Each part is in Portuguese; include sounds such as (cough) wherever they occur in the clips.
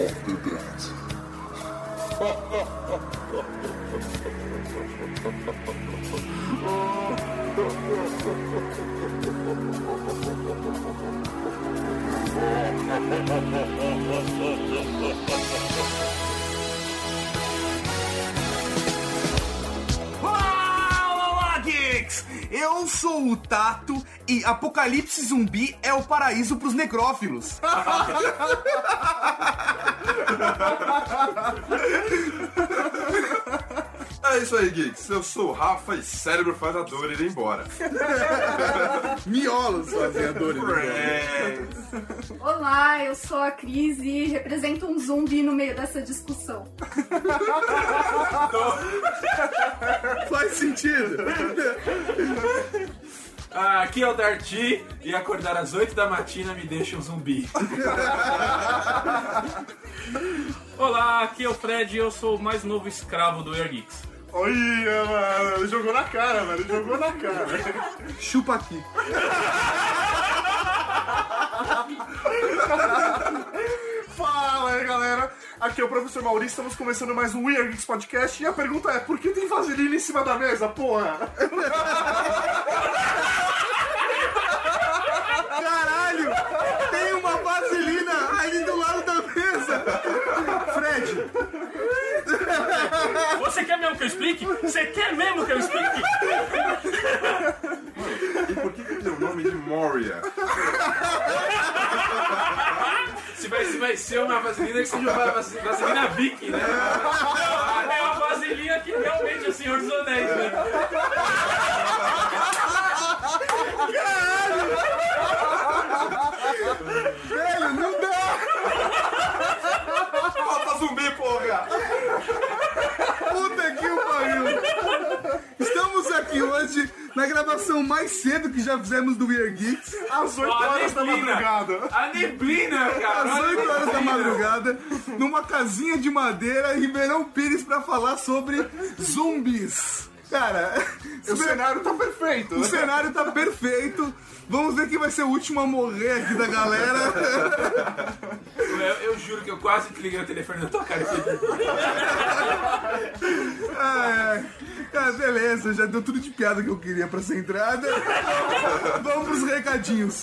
Dead. Olá, olá, geeks! Eu sou o Tato Apocalipse Zumbi é o paraíso pros necrófilos. (laughs) É isso aí, Geeks. Eu sou o Rafa e cérebro faz a dor ir embora. (laughs) Miolos fazem a dor. Olá, eu sou a Cris e represento um zumbi no meio dessa discussão. (laughs) Faz sentido. Ah, aqui é o Darty e acordar às 8 da matina me deixa um zumbi. (laughs) Olá, aqui é o Fred e eu sou o mais novo escravo do Air Geeks. Olha, mano, ele jogou na cara, mano, ele jogou na cara. Chupa aqui. (laughs) Fala aí, galera. Aqui é o professor Maurício, estamos começando mais um Weird Geeks Podcast e a pergunta é, por que tem vaselina em cima da mesa, porra? (laughs) Caralho! Tem uma vaselina aí do lado da mesa. Fred, Você quer mesmo que eu explique? Você quer mesmo que eu explique? E por que, que tem o nome de Moria? (laughs) Se vai, se vai ser uma vaselina que seja uma vas- vaselina Viking, né? É uma vaselina que realmente é o Senhor dos Anéis, né? velho, não dá. Falta zumbi, porra! Puta que o pariu! Estamos aqui hoje na gravação mais cedo que já fizemos do Weird Geeks, Às 8 Ó, a horas da neblina. madrugada. A neblina, cara! às olha 8 a horas da madrugada, numa casinha de madeira em Ribeirão Pires pra falar sobre zumbis. Cara, (laughs) O cenário tá perfeito. o cenário tá perfeito. Vamos ver quem vai ser o último a morrer aqui da galera. (laughs) Eu, eu juro que eu quase que liguei o telefone na tua cara. (laughs) Ai, ai. Cara, beleza, já deu tudo de piada que eu queria pra essa entrada. Vamos pros recadinhos.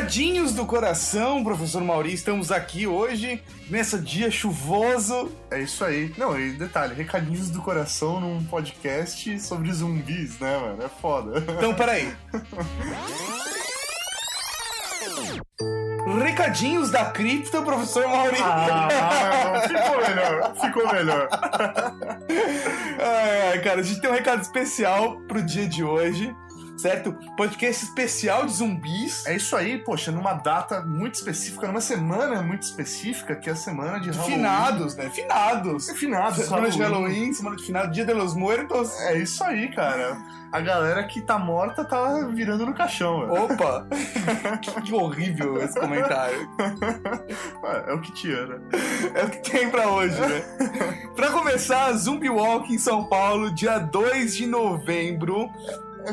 Recadinhos do coração, professor Mauri. Estamos aqui hoje, nessa dia chuvoso. É isso aí. Não, e detalhe, recadinhos do coração num podcast sobre zumbis, né, mano? É foda. Então, peraí. Recadinhos da cripta, professor Mauri. Ah, ficou melhor, ficou melhor. Ai, ai, cara, a gente tem um recado especial pro dia de hoje, certo? Podcast especial de zumbis. É isso aí, poxa, numa data muito específica, numa semana muito específica, que é a semana de Halloween. Finados, né? Finados. É finados, Semana de Halloween. Halloween, semana de final, dia de los muertos. É isso aí, cara. A galera que tá morta tá virando no caixão, velho. Opa! (laughs) que horrível esse comentário. (laughs) É o que tinha, né? É o que tem pra hoje, né? pra começar, Zumbi Walk em São Paulo, dia 2 de novembro.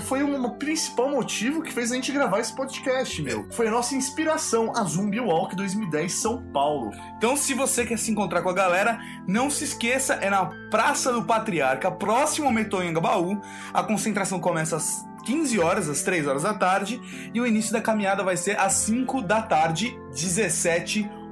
Foi o principal motivo que fez a gente gravar esse podcast, meu. Foi a nossa inspiração, a Zumbi Walk 2010 São Paulo. Então, se você quer se encontrar com a galera, não se esqueça, é na Praça do Patriarca, próximo ao metrô Anhangabaú. A concentração começa às 15 horas, às 3 horas da tarde, e o início da caminhada vai ser às 5 da tarde, 17 horas.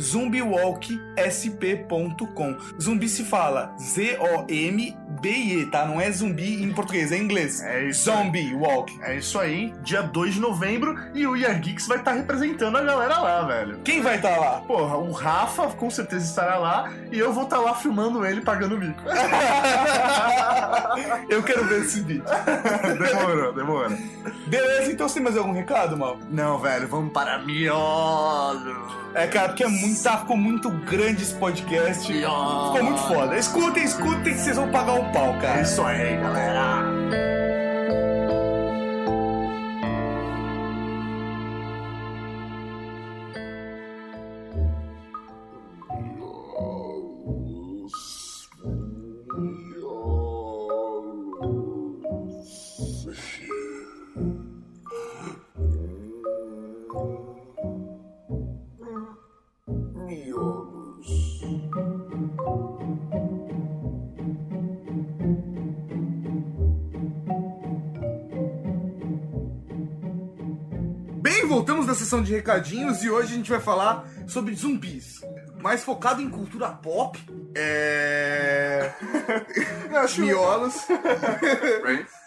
zumbiwalksp.com. Zumbi se fala Z-O-M-B-I, tá? Não é zumbi em português, é em inglês. É isso. Zombie Walk. É isso aí, dia 2 de novembro e o Year Geeks vai estar representando a galera lá, velho. Quem vai estar lá? Porra, o Rafa com certeza estará lá e eu vou estar lá filmando ele pagando mico. (laughs) Eu quero ver esse vídeo. (laughs) demorou, demorou. Beleza, então você tem mais algum recado, mal? Não, velho, vamos para miolo. É, cara, porque é muito, tá, ficou muito grande esse podcast. Ficou muito foda. Escutem, escutem que vocês vão pagar o pau, É cara. isso aí, galera. Voltamos da sessão de recadinhos e hoje a gente vai falar sobre zumbis. Mais focado em cultura pop. É. (laughs) Miolos. Friends. (laughs)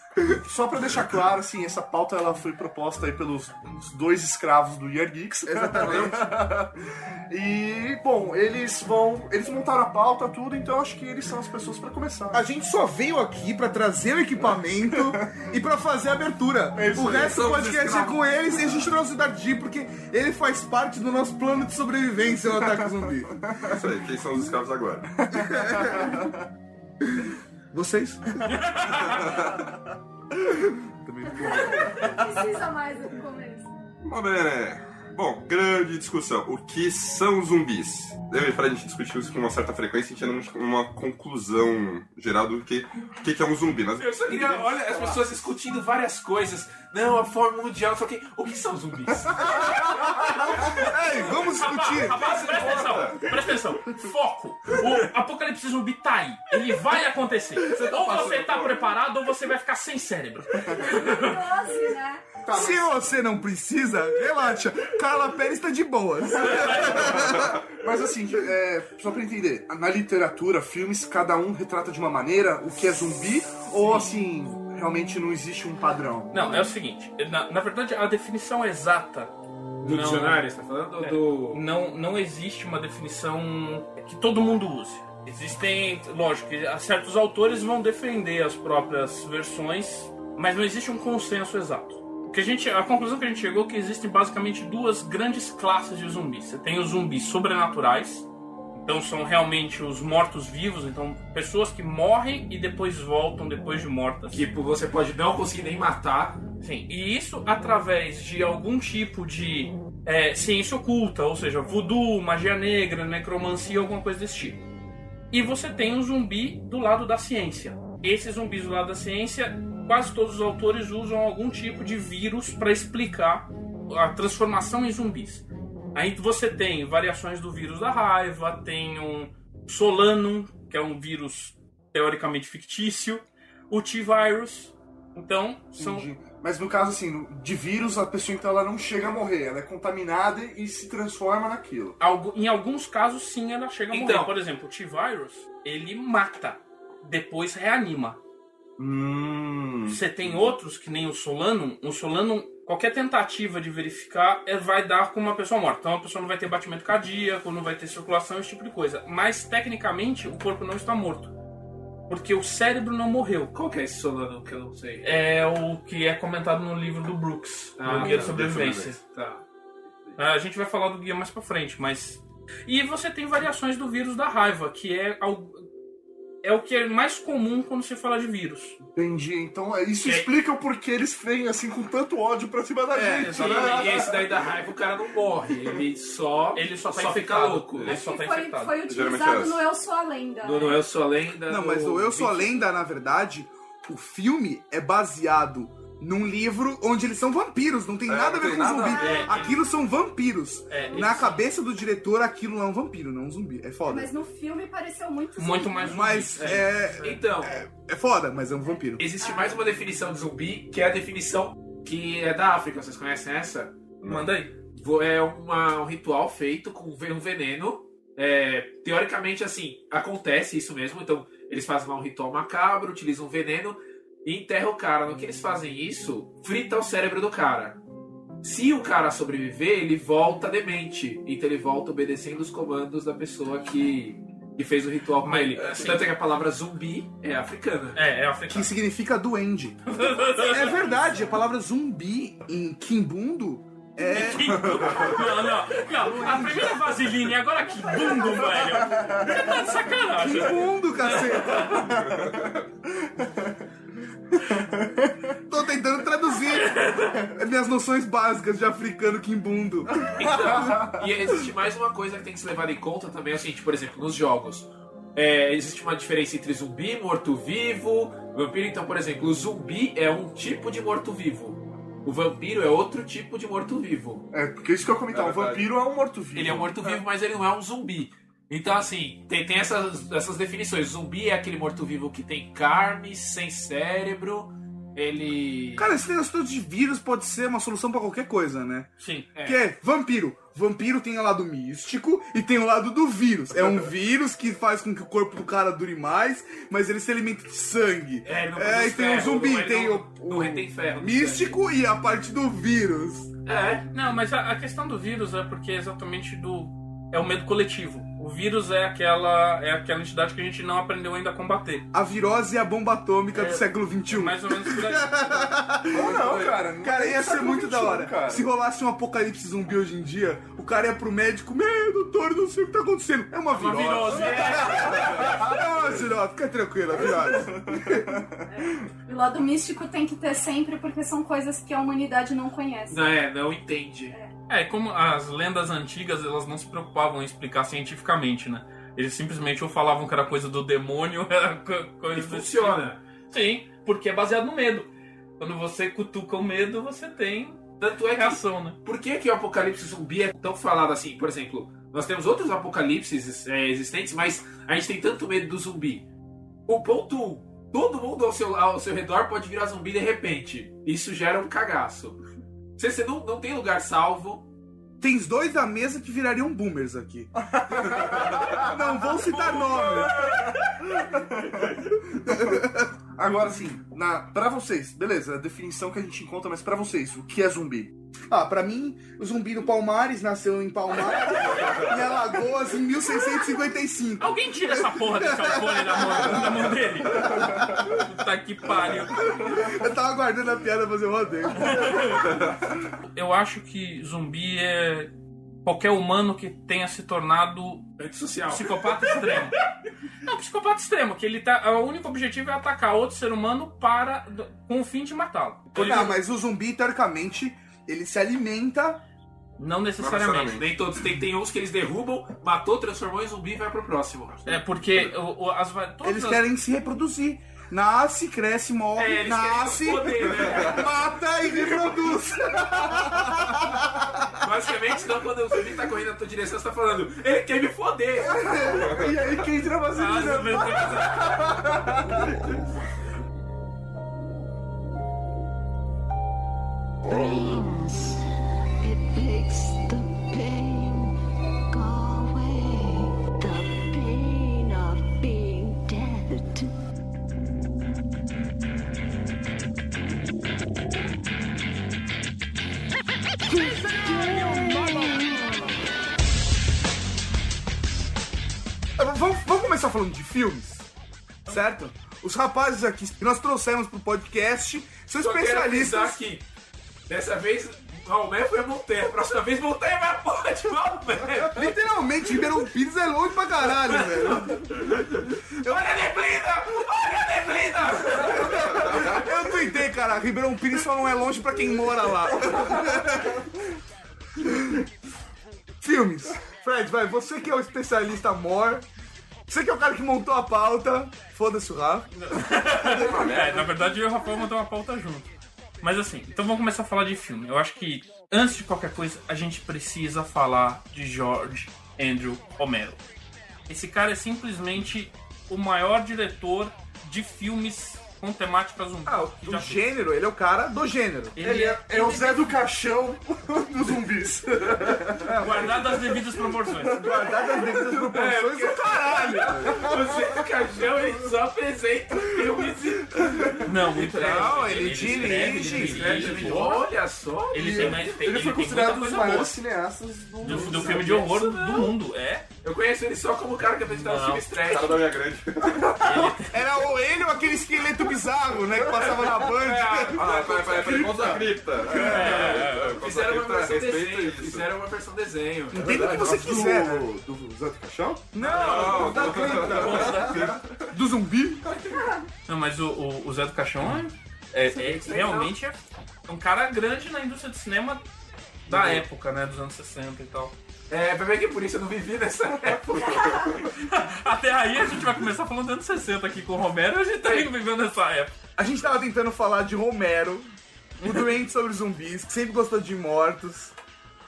Só pra deixar claro, assim, essa pauta ela foi proposta aí pelos os dois escravos do Year Geeks. Exatamente. (laughs) e, bom, eles vão. Eles montaram a pauta, tudo, então acho que eles são as pessoas pra começar. A gente só veio aqui pra trazer o equipamento (laughs) e pra fazer a abertura. É o resto do podcast é com eles e a gente trouxe o Dardi porque ele faz parte do nosso plano de sobrevivência ao ataque zumbi. É isso aí, quem são os escravos agora? (laughs) Vocês? (laughs) (laughs) Precisa mais do que começo. Ver, né? Bom, grande discussão. O que são zumbis? Deve pra gente discutir isso com uma certa frequência, a gente chega numa conclusão geral do que, o que é um zumbi. Mas Eu só queria, olha, as pessoas discutindo várias coisas. Não, a forma mundial, só que. O que são zumbis? (laughs) Ei, vamos discutir. Rapaz, presta atenção, presta atenção. Foco. O apocalipse zumbi tá aí. Ele vai acontecer. ou você tá preparado ou você vai ficar sem cérebro. Doce, né? Se você não precisa, relaxa. Carla Pérez tá de boas. (laughs) Mas assim, é, só pra entender, na literatura, filmes, cada um retrata de uma maneira o que é zumbi, ou assim, realmente não existe um padrão? Não, é o seguinte. Na, na verdade, a definição exata. Do não- dicionário, você tá falando? Ou do. não, não existe uma definição que todo mundo use. Existem, lógico, que certos autores vão defender as próprias versões, mas não existe um consenso exato. Que a, gente, a conclusão que a gente chegou é que existem basicamente duas grandes classes de zumbis. Você tem os zumbis sobrenaturais, então são realmente os mortos-vivos, então pessoas que morrem e depois voltam depois de mortas. Tipo, você pode não conseguir nem matar. Sim, e isso através de algum tipo de é, ciência oculta, ou seja, voodoo, magia negra, necromancia, alguma coisa desse tipo. E você tem o zumbi do lado da ciência. Esses zumbis do lado da ciência, quase todos os autores usam algum tipo de vírus para explicar a transformação em zumbis. Aí você tem variações do vírus da raiva, tem um Solanum, que é um vírus teoricamente fictício, o T-Virus. Então, são Entendi. Mas no caso, assim, de vírus, a pessoa então ela não chega a morrer, ela é contaminada e se transforma naquilo. Em alguns casos, sim, ela chega a morrer. Então. Por exemplo, o T-Virus, ele mata, depois reanima. Hum. Você tem outros, que nem o Solanum. O Solanum, qualquer tentativa de verificar, é, vai dar com uma pessoa morta. Então a pessoa não vai ter batimento cardíaco, não vai ter circulação, esse tipo de coisa. Mas, tecnicamente, o corpo não está morto. Porque o cérebro não morreu. Qual que é esse Solano que eu não sei? É o que é comentado no livro do Brooks, Ah, no Guia tá, de Sobrevivência. Tá. A gente vai falar do guia mais pra frente, mas. E você tem variações do vírus da raiva, que é, é o que é mais comum quando se fala de vírus. Entendi. Então é, isso Que- explica o porquê eles vêm assim com tanto ódio pra cima da É, gente. exatamente. E esse daí da raiva o cara não morre. Ele só. Ele só tá fica infectado. louco. Ele Acho só tá foi, infectado. foi Geralmente utilizado é no Eu Sou a Lenda. No, no Eu Sou a Lenda. Não, mas o Eu Sou a 20. Lenda, na verdade, o filme é baseado num livro onde eles são vampiros, não tem É, nada a ver com nada zumbi. a ver. Aquilo são vampiros. É, Na cabeça do diretor, aquilo não é um vampiro, não é um zumbi. É foda. Mas no filme pareceu muito Muito zumbi. mais zumbi. Mas é, Então, é foda, mas é um vampiro. existe mais uma definição de zumbi, que é a definição que é da África. Vocês conhecem essa? Manda aí. é uma- um ritual feito com um veneno. É, teoricamente, assim, acontece isso mesmo. Então, eles fazem lá um ritual macabro, utilizam um veneno e enterram o cara. No que eles fazem isso, frita o cérebro do cara. Se o cara sobreviver, ele volta demente. Então ele volta obedecendo os comandos da pessoa que, que fez o ritual com ele. assim- Tanto é que a palavra zumbi é africana. É, é Que africano. significa duende. é verdade, a palavra zumbi em Kimbundo é. (laughs) Não, não, não. A primeira vaseline, agora que bundo, velho. Você tá de sacanagem. Kimbundo, caceta! (laughs) (laughs) Tô tentando traduzir minhas noções básicas de africano Kimbundo. Então, e existe mais uma coisa que tem que ser levada em conta também, é o seguinte, por exemplo, nos jogos. é, existe uma diferença entre zumbi, morto-vivo, vampiro. Então, por exemplo, o zumbi é um tipo de morto-vivo. O vampiro é outro tipo de morto-vivo. É, porque isso que eu comentava, É o vampiro é um morto-vivo. Ele é um morto-vivo, mas ele não é um zumbi. Então, assim, tem, tem essas, essas definições. Zumbi é aquele morto-vivo que tem carne, sem cérebro. Ele. Cara, esse negócio todo de vírus pode ser uma solução pra qualquer coisa, né? Sim. É. Que é vampiro. Vampiro tem o lado místico e tem o lado do vírus. É um vírus que faz com que o corpo do cara dure mais, mas ele se alimenta de sangue. É, ele não É, e tem o ferro, zumbi, não- tem não- o, não o retém ferro místico e a parte do vírus. É. Não, mas a, a questão do vírus é porque é exatamente do. É o medo coletivo. O vírus é aquela, é aquela entidade que a gente não aprendeu ainda a combater. A virose e a bomba atômica É, do século XXI. Mais ou menos por aí. (laughs) Não, não, cara. Cara, ia ser muito da hora. cara. Se rolasse um apocalipse zumbi hoje em dia, o cara ia pro médico, meu, doutor, não sei o que tá acontecendo. É uma Uma virose. virose. É. É uma virose, fica tranquila, virose. E o lado místico tem que ter sempre, porque são coisas que a humanidade não conhece. Não, é, não entende. É, como as lendas antigas, elas não se preocupavam em explicar cientificamente, né? Eles simplesmente ou falavam que era coisa do demônio, (laughs) era co- coisa E funciona. tipo. Sim, porque é baseado no medo. Quando você cutuca o medo, você tem Tanto é que. reação, né? Por que, que o apocalipse zumbi é tão falado assim? Por exemplo, nós temos outros apocalipses é, existentes, mas a gente tem tanto medo do zumbi. O ponto 1, todo mundo ao seu, ao seu redor pode virar zumbi de repente. Isso gera um cagaço. Você, você não, não tem lugar salvo. Tem dois da mesa que virariam boomers aqui. (laughs) Não vou citar nomes. Agora sim, na, pra vocês, beleza, a definição que a gente encontra, mas pra vocês, o que é zumbi? Ah, pra mim, o zumbi do Palmares nasceu em Palmares, (laughs) em Alagoas, em 1655. Alguém tira essa porra desse iPhone da mão, da mão dele. Puta que pariu. Eu tava aguardando a piada fazer o rodeio. Eu acho que zumbi é qualquer humano que tenha se tornado Antissocial. psicopata extremo. Não, psicopata extremo, que ele tá. O único objetivo é atacar outro ser humano para. com o fim de matá-lo. Não, mas o zumbi, teoricamente, ele se alimenta. Não necessariamente. Nem todos. Tem, tem uns que eles derrubam, matou, transformou em zumbi e vai pro próximo. É porque o, o- as, Eles as- querem se reproduzir. Nasce, cresce, morre, É, nasce, poder, né? (laughs) mata e reproduz. (laughs) Basicamente, então, quando o zumbi tá correndo na tua direção, você tá falando, ele quer me foder. (laughs) e aí quem entra Ah, brains. It makes the pain go away. The pain of being dead. Vamos, vamos começar falando de filmes, certo? Os rapazes aqui que nós trouxemos pro podcast são Só quero avisar especialistas. que dessa vez Maomé foi a Montanha. Próxima vez Montanha vai a porra de Maomé. Literalmente, Ribeirão Pires é longe pra caralho, velho. Olha a neblina! Olha a neblina! Eu tuitei, cara. Ribeirão Pires só não é longe pra quem mora lá. Filmes. Fred, vai, você que é o especialista amor. Você que é o cara que montou a pauta. Foda-se o Rafa. É, na verdade eu e o Rafael mandou uma pauta junto. Mas assim, então vamos começar a falar de filme. Eu acho que, antes de qualquer coisa, a gente precisa falar de George Andrew Romero. Esse cara é simplesmente o maior diretor de filmes com temática zumbi. Ah, fez. gênero, ele é o cara do gênero. Ele é, É o Zé do Caixão (laughs) dos zumbis. guardado as devidas proporções. Guardado as devidas proporções do caralho. Você do caixão, ele só apresenta filmes e... Não, muito Não, ele escreve, dirige, ele escreve dirige. de Olha só. Ele tem mais tem, Ele ele foi considerado um dos coisa boa. maiores cineastas do, Do, do filme de horror do mundo, é. Eu conheço ele só como cara que apresentava Não. filmes trash. Cara da minha grande. Era ou ele ou aquele esqueleto bizarro, né? Que passava na Band. Ah, peraí, peraí, peraí. Conta a cripta. É, Fizeram uma versão desenho. isso. Fizeram uma versão desenho. Entenda o que você quiser. né? Do, do Zé do Caixão? Não, da cripta. Do zumbi. Não, mas o, o, o Zé do Caixão é, é- é- realmente é um cara grande na indústria de cinema da época, né? Dos anos 60 e tal. É, pra ver que por isso eu não vivi nessa (laughs) época. Até aí a gente vai começar falando dos anos 60 aqui com o Romero e a gente tá indo vivendo nessa época. A gente tava tentando falar de Romero, o doente sobre zumbis, que sempre gostou de mortos,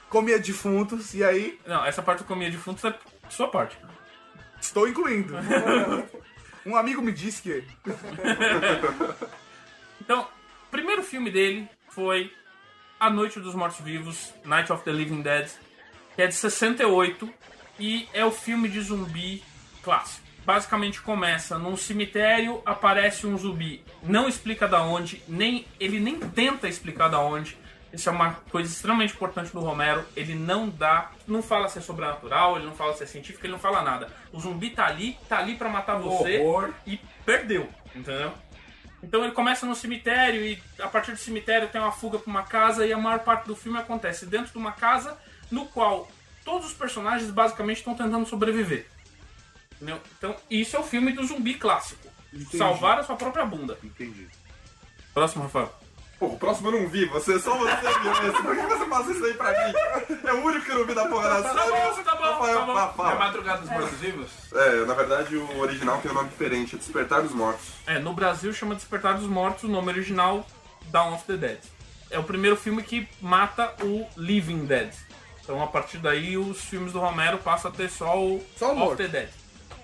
comia defuntos, e aí Não, essa parte do comia de fundo é sua parte. estou incluindo. (laughs) Um amigo me disse que (laughs) Então, o primeiro filme dele foi A Noite dos Mortos-Vivos, Night of the Living Dead, que é de 68 e é o filme de zumbi clássico. Basicamente começa num cemitério, aparece um zumbi, não explica da onde, nem ele nem tenta explicar da onde. Isso é uma coisa extremamente importante do Romero. Ele não dá, não fala se é sobrenatural, ele não fala se é científico, ele não fala nada. O zumbi tá ali, tá ali pra matar você Horror. e perdeu, entendeu? Então ele começa no cemitério e a partir do cemitério tem uma fuga pra uma casa e a maior parte do filme acontece dentro de uma casa no qual todos os personagens basicamente estão tentando sobreviver. Entendeu? Então isso é o filme do zumbi clássico. Salvar a sua própria bunda. Entendi. Próximo, Rafael. Pô, o próximo eu não vi, você, só você viu esse. Por que você passa isso aí pra mim? É o único que eu não vi da porra da série. bom, tá bom, Rafael, tá bom. É. Madrugada dos Mortos Vivos? É, na verdade o original tem um nome diferente, é Despertar dos Mortos. É, no Brasil chama Despertar dos Mortos, o nome original Dawn of the Dead. É o primeiro filme que mata o Living Dead. Então a partir daí os filmes do Romero passam a ter só o, Só o morto.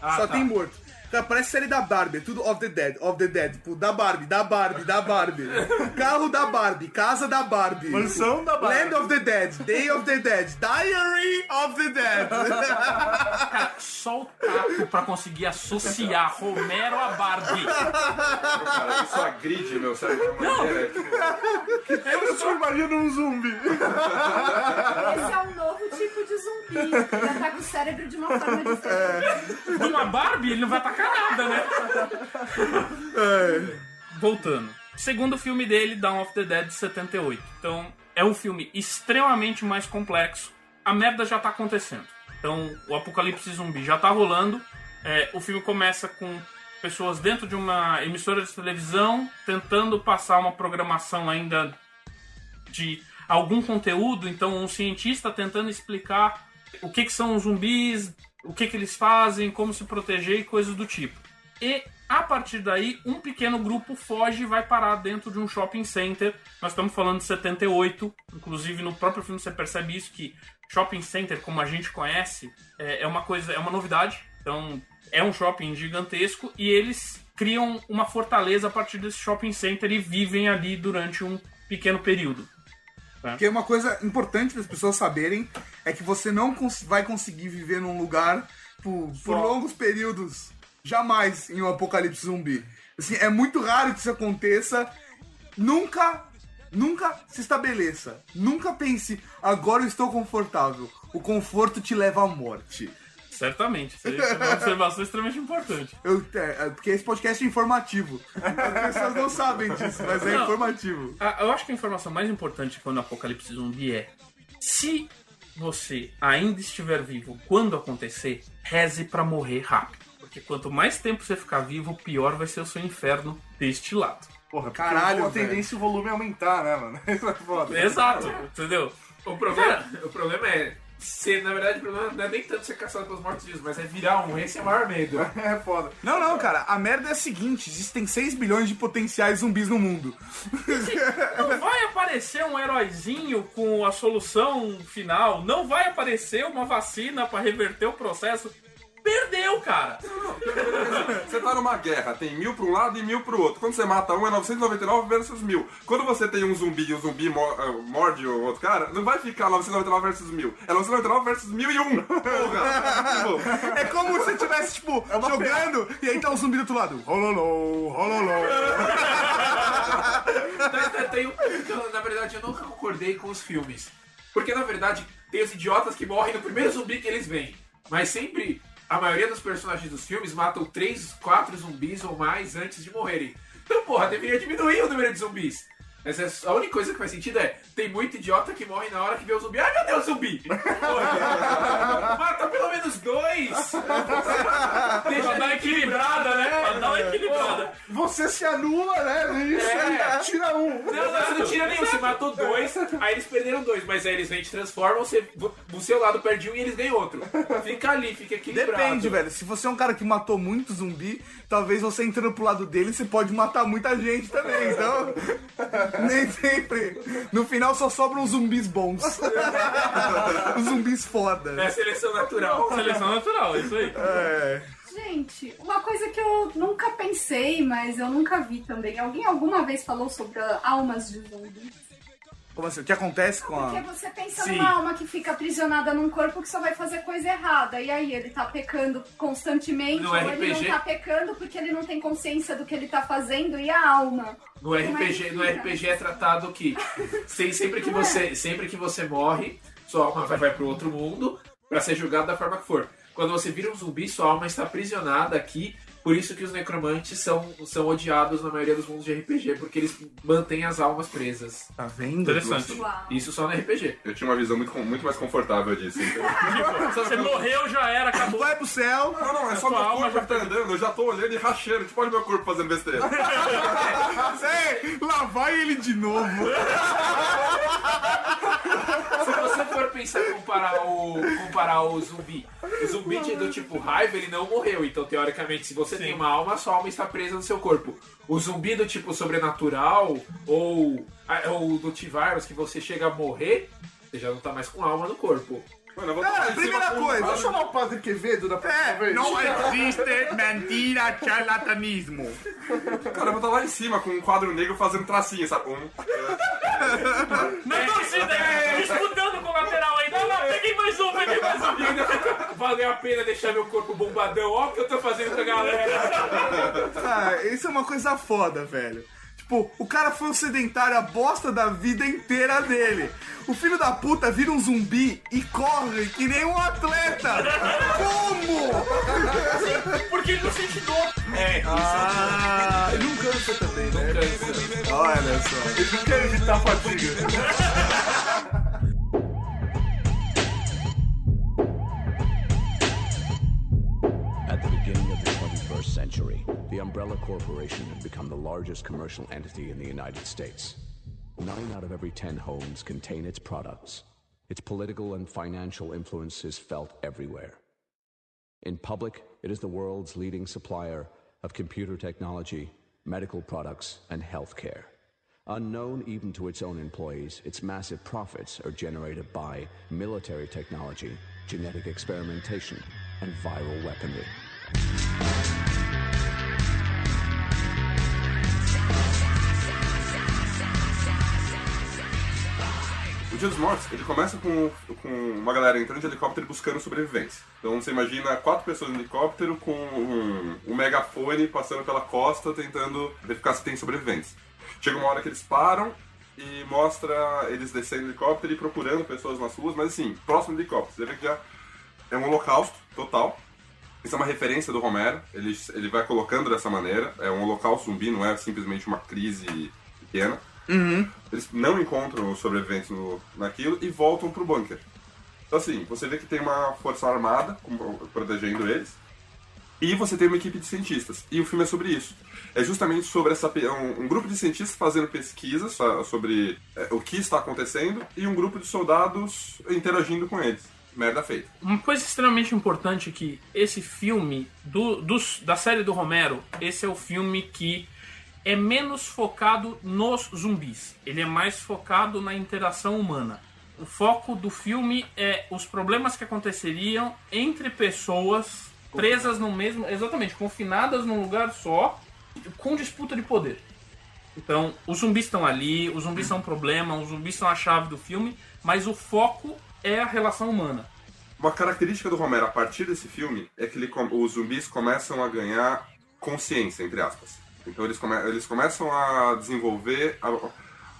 Ah, Só tá. tem morto. Cara, parece série da Barbie, é tudo of the dead, of the dead, tipo, da Barbie, da Barbie, da Barbie. Carro da Barbie, casa da Barbie. Mansão da Barbie. Land of the Dead, Day of the Dead, Diary of the Dead. Cara, só o tato pra conseguir associar Romero a Barbie. Cara, isso agride meu cérebro maneira. que- Eu transformaria num zumbi. Esse é um novo tipo de zumbi. Ele ataca o cérebro de uma forma diferente. Numa Barbie ele não vai atacar nada, né? Voltando. Segundo filme dele, Dawn of the Dead, de 78. Então, é um filme extremamente mais complexo. A merda já tá acontecendo. Então, o apocalipse zumbi já tá rolando. É, o filme começa com pessoas dentro de uma emissora de televisão tentando passar uma programação ainda de algum conteúdo. Então, um cientista tentando explicar o que, que são os zumbis, o que, que eles fazem, como se proteger e coisas do tipo. E a partir daí, um pequeno grupo foge e vai parar dentro de um shopping center. Nós estamos falando de 78, inclusive no próprio filme você percebe isso que shopping center, como a gente conhece, é é uma coisa, é uma novidade. Então, é um shopping gigantesco e eles criam uma fortaleza a partir desse shopping center e vivem ali durante um pequeno período. Porque uma coisa importante das pessoas saberem é que você não cons- vai conseguir viver num lugar por, por longos períodos. Jamais em um apocalipse zumbi. Assim, é muito raro que isso aconteça. Nunca, nunca se estabeleça. Nunca pense, agora eu estou confortável. O conforto te leva à morte. Certamente. Isso é uma observação extremamente importante. Eu, é, é, porque esse podcast é informativo. As pessoas não sabem disso, mas é Não. informativo. Ah, Eu acho que a informação mais importante quando o apocalipse zumbi é: se você ainda estiver vivo quando acontecer, reze pra morrer rápido. Porque quanto mais tempo você ficar vivo, pior vai ser o seu inferno deste lado. Porra, Caralho, caralho, a tendência o volume aumentar, né, mano? (laughs) Isso é foda. Exato, entendeu? O problema, o problema é. Ser, na verdade, o problema não é nem tanto ser caçado pelos mortos-vivos, mas é virar um. Esse é o maior medo. (laughs) É foda. Não, não, cara. A merda é a seguinte: existem 6 bilhões de potenciais zumbis no mundo. (laughs) Não vai aparecer um heróizinho com a solução final, não vai aparecer uma vacina pra reverter o processo. Perdeu, cara. Você tá numa guerra, tem mil pra um lado e mil pro outro. Quando você mata um, é 999 versus mil. Quando você tem um zumbi e o zumbi eh, morde o outro cara, não vai ficar 999 versus mil. É 999 versus 1001. Porra. Tipo, É como se você estivesse, tipo, jogando e aí tá o zumbi do outro lado. Rololô, rololô. Tem- tem- tem um- então, na verdade, eu nunca concordei com os filmes. Porque, na verdade, tem os idiotas que morrem no primeiro zumbi que eles veem. Mas sempre, a maioria dos personagens dos filmes matam três, quatro zumbis ou mais antes de morrerem. Então, porra, deveria diminuir o número de zumbis. Essa é a única coisa que faz sentido é, tem muito idiota que morre na hora que vê o zumbi. Ai, meu Deus, zumbi! (laughs) Mata pelo menos dois! Deixa Pra dar uma equilibrada, né? Pra dar uma equilibrada. Você se anula, né? Isso É. aí, tira um. Não, não, você não tira nenhum, você matou dois, aí eles perderam dois, mas aí eles vêm te transformam, você, do seu lado perde um e eles ganham outro. Fica ali, fica equilibrado. Depende, velho. Se você é um cara que matou muito zumbi, talvez você entrando pro lado dele, você pode matar muita gente também. Então, (laughs) nem sempre. No final só sobram os zumbis bons. (laughs) os zumbis foda. É seleção natural. Seleção natural, isso aí. É. Gente, uma coisa que eu nunca pensei, mas eu nunca vi também. Alguém alguma vez falou sobre almas de zumbis? Como assim? O que acontece com Porque a. você pensa Sim. numa alma que fica aprisionada num corpo que só vai fazer coisa errada. E aí ele tá pecando constantemente, No ou ele não RPG? tá pecando porque ele não tem consciência do que ele tá fazendo. E a alma? No RPG, no RPG é tratado que (laughs) se- sempre que você, sempre que você morre, sua alma vai, vai pro outro mundo pra ser julgado da forma que for. Quando você vira um zumbi, sua alma está aprisionada aqui. Por isso que os necromantes são, são odiados na maioria dos mundos de RPG, porque eles mantêm as almas presas. Tá vendo? Interessante. Uau. Isso só no RPG. eu tinha uma visão muito, muito mais confortável disso. Então. (laughs) Você morreu, já era, acabou. Vai pro céu. Não, não, é só meu corpo já que tá andando, eu já tô olhando e rachando, tipo, olha meu corpo fazendo besteira. (laughs) Sei, lá vai ele de novo. Se você for pensar em comparar o, comparar o zumbi, o zumbi do tipo raiva, ele não morreu. Então, teoricamente, se você tem uma alma, sua alma está presa no seu corpo. O zumbi do tipo sobrenatural, ou, ou do T-Virus, que você chega a morrer, você já não tá mais com alma no corpo. Mano, eu vou Cara, cima primeira coisa. Vamos chamar o Padre Quevedo da próxima É, vez? não (laughs) existe mentira, charlatanismo. Cara, eu vou estar lá em cima com um quadro negro fazendo tracinho, sabe? Um, Na torcida, disputando com o lateral aí. Não, não, peguei mais um, peguei mais um. Valeu a pena deixar meu corpo bombadão. Ó o que eu tô fazendo com a galera. Ah, isso é uma coisa foda, velho. Tipo, o cara foi um sedentário a bosta da vida inteira dele. O filho da puta vira um zumbi e corre que nem um atleta. Como? Porque ele não sente dor. É, isso Ah, ele não cansa também, né? cansa. Olha só. Ele não quer evitar a fadiga. Umbrella Corporation had become the largest commercial entity in the United States. Nine out of every ten homes contain its products. Its political and financial influence is felt everywhere. In public, it is the world's leading supplier of computer technology, medical products, and healthcare. Unknown even to its own employees, its massive profits are generated by military technology, genetic experimentation, and viral weaponry. Dia dos Mortos, ele começa com, com uma galera entrando de helicóptero buscando sobrevivência. Então você imagina quatro pessoas no helicóptero com um, um megafone passando pela costa tentando verificar se tem sobreviventes. Chega uma hora que eles param e mostra eles descendo do helicóptero e procurando pessoas nas ruas, mas assim, próximo do helicóptero. Você vê que já é um holocausto total. Isso é uma referência do Romero, ele, ele vai colocando dessa maneira. É um holocausto zumbi, não é simplesmente uma crise pequena. Eles não encontram os sobreviventes no, naquilo e voltam pro bunker. Então assim, você vê que tem uma força armada protegendo eles. E você tem uma equipe de cientistas. E o filme é sobre isso. É justamente sobre essa, um, um grupo de cientistas fazendo pesquisas sa- sobre é, o que está acontecendo e um grupo de soldados interagindo com eles. Merda feita. Uma coisa extremamente importante é que esse filme do, dos- da série do Romero, esse é o filme que é menos focado nos zumbis. Ele é mais focado na interação humana. O foco do filme é os problemas que aconteceriam entre pessoas presas no mesmo. Exatamente, confinadas num lugar só, com disputa de poder. Então, os zumbis estão ali, os zumbis são um problema, os zumbis são a chave do filme, mas o foco é a relação humana. Uma característica do Romero a partir desse filme é que ele os zumbis começam a ganhar consciência, entre aspas. Então eles, come- eles começam a desenvolver a,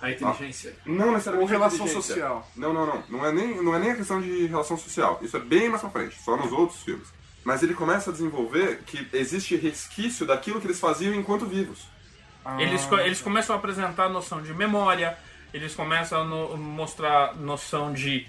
A inteligência. Não necessariamente Ou relação social. Não, não, não. Não é, nem, não é nem a questão de relação social. Isso é bem mais pra frente, só nos outros filmes. Mas ele começa a desenvolver que existe resquício daquilo que eles faziam enquanto vivos. Eles, co- eles começam a apresentar noção de memória, eles começam a no- mostrar noção de,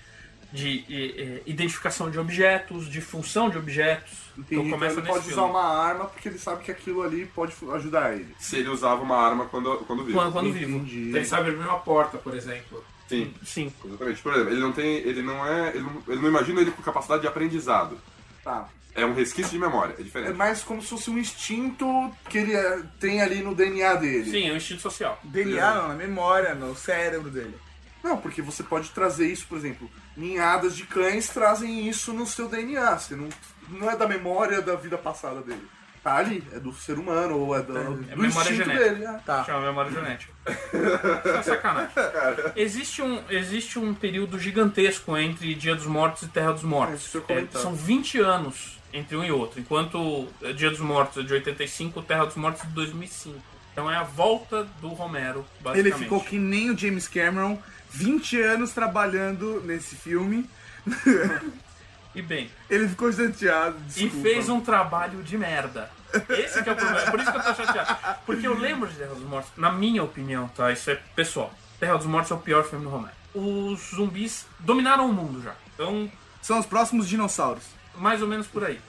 de eh, eh, identificação de objetos, de função de objetos. Então Então começa ele nesse pode filme. usar uma arma porque ele sabe que aquilo ali pode ajudar ele. Se ele usava uma arma quando, quando vivo. Quando, quando vivo. Entendi. Então ele sabe abrir uma porta, por exemplo. Sim, Sim. exatamente. Por exemplo, ele não tem. Ele não é. Ele não, ele não imagina ele com capacidade de aprendizado. Tá. É um resquício de memória, é É diferente. mais como se fosse um instinto que ele é, tem ali no DNA dele. Sim, é um instinto social. DNA não, na memória, no cérebro dele. Não, porque você pode trazer isso, por exemplo, ninhadas de cães trazem isso no seu DNA. Você não, não é da memória da vida passada dele. Tá ali, é do ser humano, ou é do, É do memória instinto genética. dele. é. Tá. Chama memória genética. Isso é sacanagem. (laughs) Existe um, existe um período gigantesco entre Dia dos Mortos e Terra dos É, Mortos. É, comentava. são 20 anos entre um e outro. Enquanto eh, Dia dos Mortos é de 85, Terra dos Mortos é de 2005. Então é a volta do Romero, basicamente. Ele ficou que nem o James Cameron, 20 anos trabalhando nesse filme. (laughs) E bem, Ele ficou chateado. e desculpa. fez um trabalho de merda. Esse que é o problema. Por isso que eu tô chateado. Porque eu lembro de Terra dos Mortos, na minha opinião, tá? Isso é pessoal. Terra dos Mortos é o pior filme do Romero. Os zumbis dominaram o mundo já. Então, São os próximos dinossauros. mais ou menos por aí.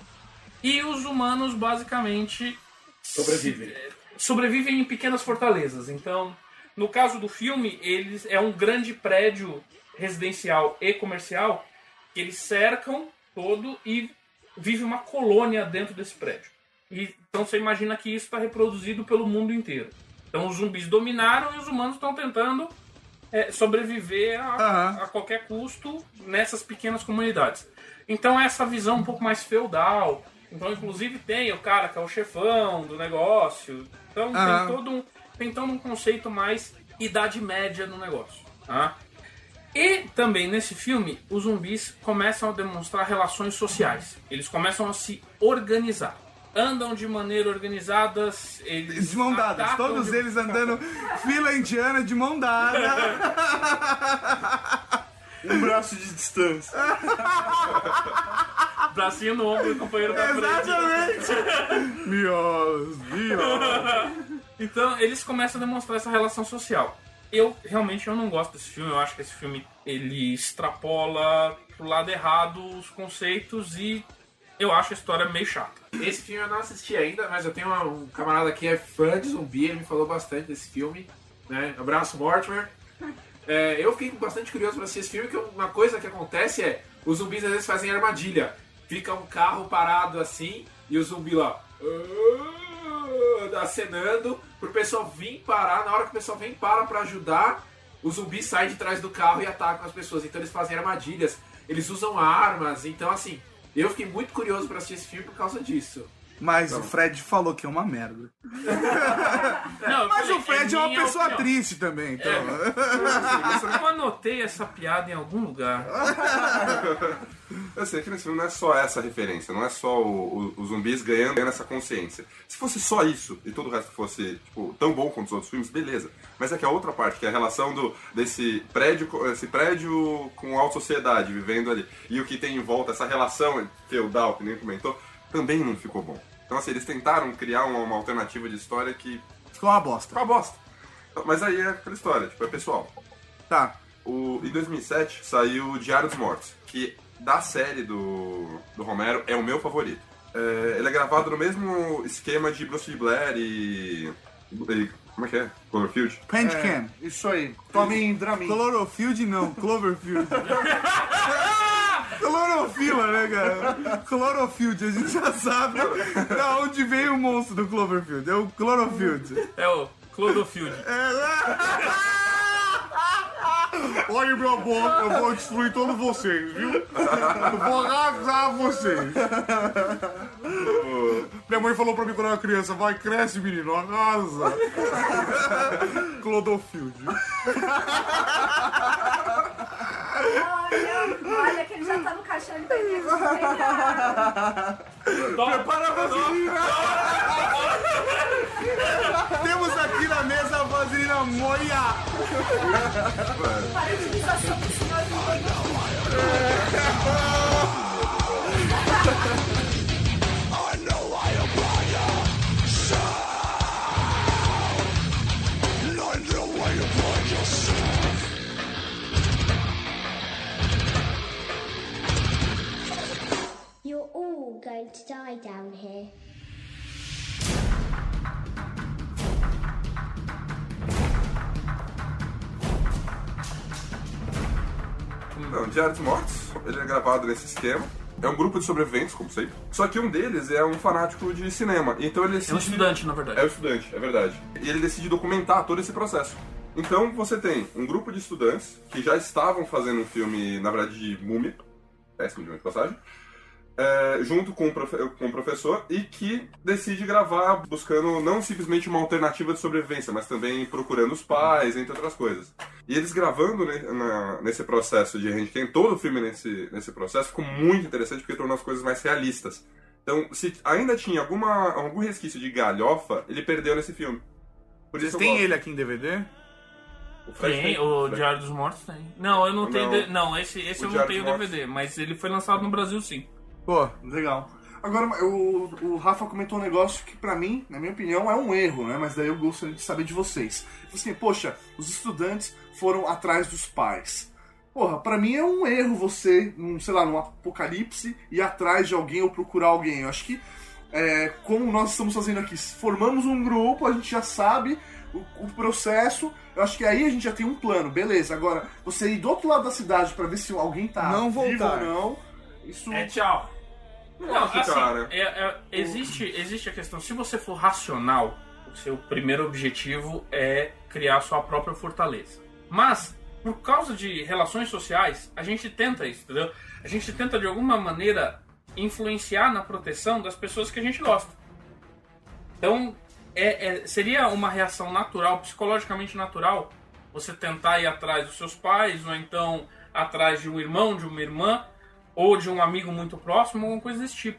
E os humanos, basicamente, Sobrevivem. sobrevivem em pequenas fortalezas. Então, no caso do filme, eles é um grande prédio residencial e comercial que eles cercam todo e vive uma colônia dentro desse prédio. E, então você imagina que isso está reproduzido pelo mundo inteiro. Então os zumbis dominaram e os humanos estão tentando é, sobreviver a, Aham. a qualquer custo nessas pequenas comunidades. Então é essa visão um pouco mais feudal. Então, inclusive, tem o cara que é o chefão do negócio. Então Aham. tem todo um, tem todo um conceito mais idade média no negócio. Tá? E também nesse filme, os zumbis começam a demonstrar relações sociais. Eles começam a se organizar. Andam de maneira organizada, eles. De mão dadas. atacam Todos de- eles andando (laughs) fila indiana de mão dada. (laughs) Um braço de distância. (laughs) Bracinho no ombro do companheiro da frente. Exatamente. Mios, mios. Então eles começam a demonstrar essa relação social. Eu realmente eu não gosto desse filme. Eu acho que esse filme ele extrapola pro lado errado os conceitos e eu acho a história meio chata. Esse filme eu não assisti ainda, mas eu tenho uma- um camarada que é fã de zumbi, ele me falou bastante desse filme. Né? Abraço, Mortimer. É, eu fiquei bastante curioso pra assistir esse filme, que uma coisa que acontece é, os zumbis às vezes fazem armadilha. Fica um carro parado assim, e o zumbi lá... Acenando pro pessoal vir parar. Na hora que o pessoal vem para pra ajudar, o zumbi sai de trás do carro e ataca as pessoas. Então eles fazem armadilhas, eles usam armas. Então, assim, eu fiquei muito curioso pra assistir esse filme por causa disso. Mas o Fred falou que é uma merda. (laughs) Não, Mas falei, o Fred é, uma minha pessoa opinião. triste também, então. Eu anotei essa piada em algum lugar. (laughs) Eu sei que nesse filme não é só essa referência, não é só o- o- os zumbis ganhando, ganhando essa consciência. Se fosse só isso e todo o resto fosse tipo, tão bom quanto os outros filmes, beleza. Mas é que a outra parte, que é a relação do, desse prédio, esse prédio com a alta sociedade vivendo ali, e o que tem em volta, essa relação feudal, que nem comentou, também não ficou bom. Então, assim, eles tentaram criar uma, uma alternativa de história que Ficou uma bosta. ficou uma bosta. Mas aí é aquela história, tipo, é pessoal. Tá. O, em 2007 saiu o Diário dos Mortos, que da série do, do Romero é o meu favorito. É, ele é gravado no mesmo esquema de Bruce Lee Blair e, e- Como é que é? Cloverfield? Handcam. Isso aí. Tomem Dramin. Clorofield não, Cloverfield. (laughs) (laughs) Clorofila, né, cara? Clorofield, a gente já sabe da onde veio o monstro do Cloverfield. É o Clorofield. É o Clodofield. É, (laughs) Olha minha boca, eu vou destruir todos vocês, viu? Eu vou arrasar vocês. Minha mãe falou pra mim quando eu era criança, vai, cresce, menino, arrasa. (laughs) Clodofield. Olha, olha que ele caixão de bebê. Prepara a vaselina! (laughs) Temos aqui na mesa a vaselina moia! Para a utilização do senhor (laughs) all going to die down here. Não, Diário dos Mortos, ele é gravado nesse esquema. É um grupo de sobreviventes, como sempre. Só que um deles é um fanático de cinema. Então ele decide... É um estudante, na verdade. É um estudante, é verdade. E ele decide documentar todo esse processo. Então você tem um grupo de estudantes que já estavam fazendo um filme, na verdade, de múmia. Péssimo de passagem. É, junto com o, com o professor e que decide gravar buscando não simplesmente uma alternativa de sobrevivência, mas também procurando os pais, entre outras coisas. E eles gravando né, na- nesse processo de Handcam, todo o filme nesse, nesse processo, ficou muito interessante porque tornou as coisas mais realistas. Então, se ainda tinha alguma, algum resquício de galhofa, ele perdeu nesse filme. Por Vocês têm ele aqui em DVD? O Fred Tem, o Fred- Diário dos Mortos tem. Não, eu não, tenho. Não. de- Não, esse, esse O eu não tenho. DVD, mas ele foi lançado no Brasil sim. Pô, Legal. Agora, o, o Rafa comentou um negócio que, pra mim, na minha opinião, é um erro, né? Mas daí eu gostaria de saber de vocês. Assim, poxa, os estudantes foram atrás dos pais. Porra, pra mim é um erro você, num, sei lá, num apocalipse, ir atrás de alguém ou procurar alguém. Eu acho que, é, como nós estamos fazendo aqui, formamos um grupo, a gente já sabe o, o processo. Eu acho que aí a gente já tem um plano, beleza. Agora, você ir do outro lado da cidade pra ver se alguém tá Não vivo voltar. ou não, isso... É tchau. Não, assim, cara. é- é- existe, existe a questão, se você for racional, o seu primeiro objetivo é criar sua própria fortaleza. Mas, por causa de relações sociais, a gente tenta isso, entendeu? A gente tenta de alguma maneira influenciar na proteção das pessoas que a gente gosta. Então, é- é- seria uma reação natural, psicologicamente natural, você tentar ir atrás dos seus pais, ou então atrás de um irmão, de uma irmã, ou de um amigo muito próximo, alguma coisa desse tipo.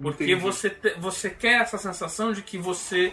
Porque Entendi. você, te- você quer essa sensação de que você.